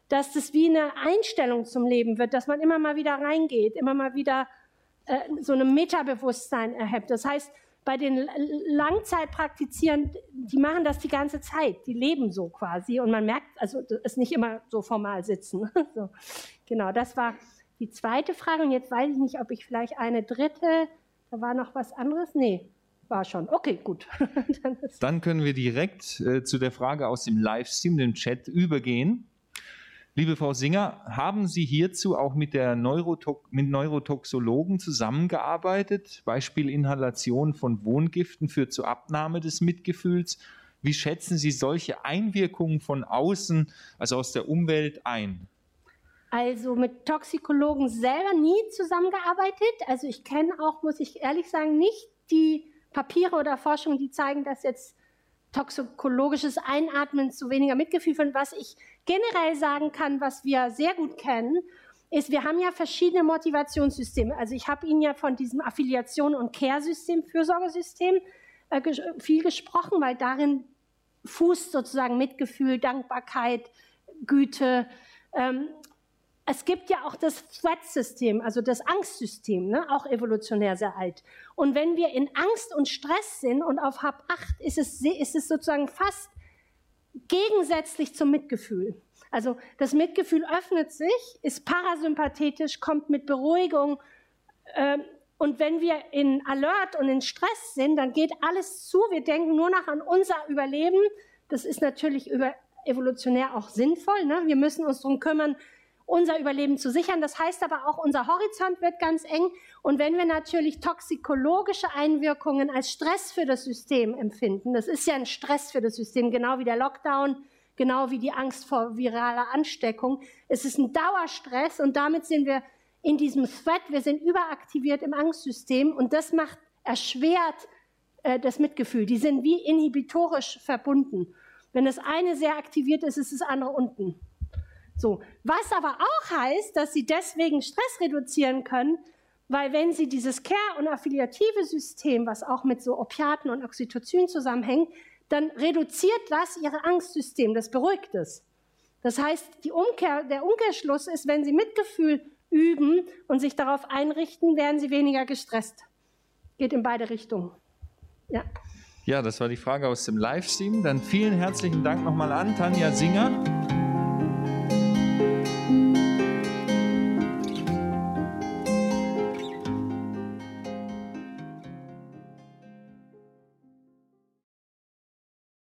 B: dass das wie eine Einstellung zum Leben wird, dass man immer mal wieder reingeht, immer mal wieder äh, so ein Metabewusstsein erhebt. Das heißt, bei den Langzeitpraktizierenden, die machen das die ganze Zeit, die leben so quasi und man merkt, also es ist nicht immer so formal sitzen. so. Genau, das war die zweite Frage und jetzt weiß ich nicht, ob ich vielleicht eine dritte, da war noch was anderes, nee, war schon. Okay, gut.
A: Dann, Dann, können wir direkt äh, zu der Frage aus dem Livestream, dem Chat, übergehen. Liebe Frau Singer, haben Sie hierzu auch mit, der Neuroto mit Neurotoxologen zusammengearbeitet? Beispiel Inhalation von Wohngiften führt zur Abnahme des Mitgefühls. Wie schätzen Sie solche Einwirkungen von außen, also aus der Umwelt, ein?
B: Also mit Toxikologen selber nie zusammengearbeitet. Also ich kenne auch, muss ich ehrlich sagen, nicht die Papiere oder Forschungen, die zeigen, dass jetzt toxikologisches Einatmen zu weniger Mitgefühl führt. Was ich generell sagen kann, was wir sehr gut kennen, ist, wir haben ja verschiedene Motivationssysteme. Also ich habe Ihnen ja von diesem Affiliation- und Care-System, Fürsorgesystem äh, viel gesprochen, weil darin fußt sozusagen Mitgefühl, Dankbarkeit, Güte. Ähm, es gibt ja auch das Threat-System, also das Angstsystem, ne? auch evolutionär sehr alt. Und wenn wir in Angst und Stress sind und auf Hab 8, ist es, ist es sozusagen fast gegensätzlich zum Mitgefühl. Also das Mitgefühl öffnet sich, ist parasympathetisch, kommt mit Beruhigung. Äh, und wenn wir in Alert und in Stress sind, dann geht alles zu. Wir denken nur noch an unser Überleben. Das ist natürlich über, evolutionär auch sinnvoll. Ne? Wir müssen uns darum kümmern, unser Überleben zu sichern. Das heißt aber auch, unser Horizont wird ganz eng. Und wenn wir natürlich toxikologische Einwirkungen als Stress für das System empfinden, das ist ja ein Stress für das System, genau wie der Lockdown, genau wie die Angst vor viraler Ansteckung. Es ist ein Dauerstress und damit sind wir in diesem Threat, wir sind überaktiviert im Angstsystem und das macht erschwert äh, das Mitgefühl. Die sind wie inhibitorisch verbunden. Wenn das eine sehr aktiviert ist, ist das andere unten. So, was aber auch heißt, dass sie deswegen Stress reduzieren können, weil wenn sie dieses Care- und affiliative System, was auch mit so Opiaten und Oxytocin zusammenhängt, dann reduziert das ihr Angstsystem, das beruhigt es. Das heißt, Umkehr, der Umkehrschluss ist, wenn sie Mitgefühl üben und sich darauf einrichten, werden sie weniger gestresst. Geht in beide Richtungen.
A: Ja. Ja, das war die Frage aus dem Livestream. Dann vielen herzlichen Dank nochmal an Tanja Singer.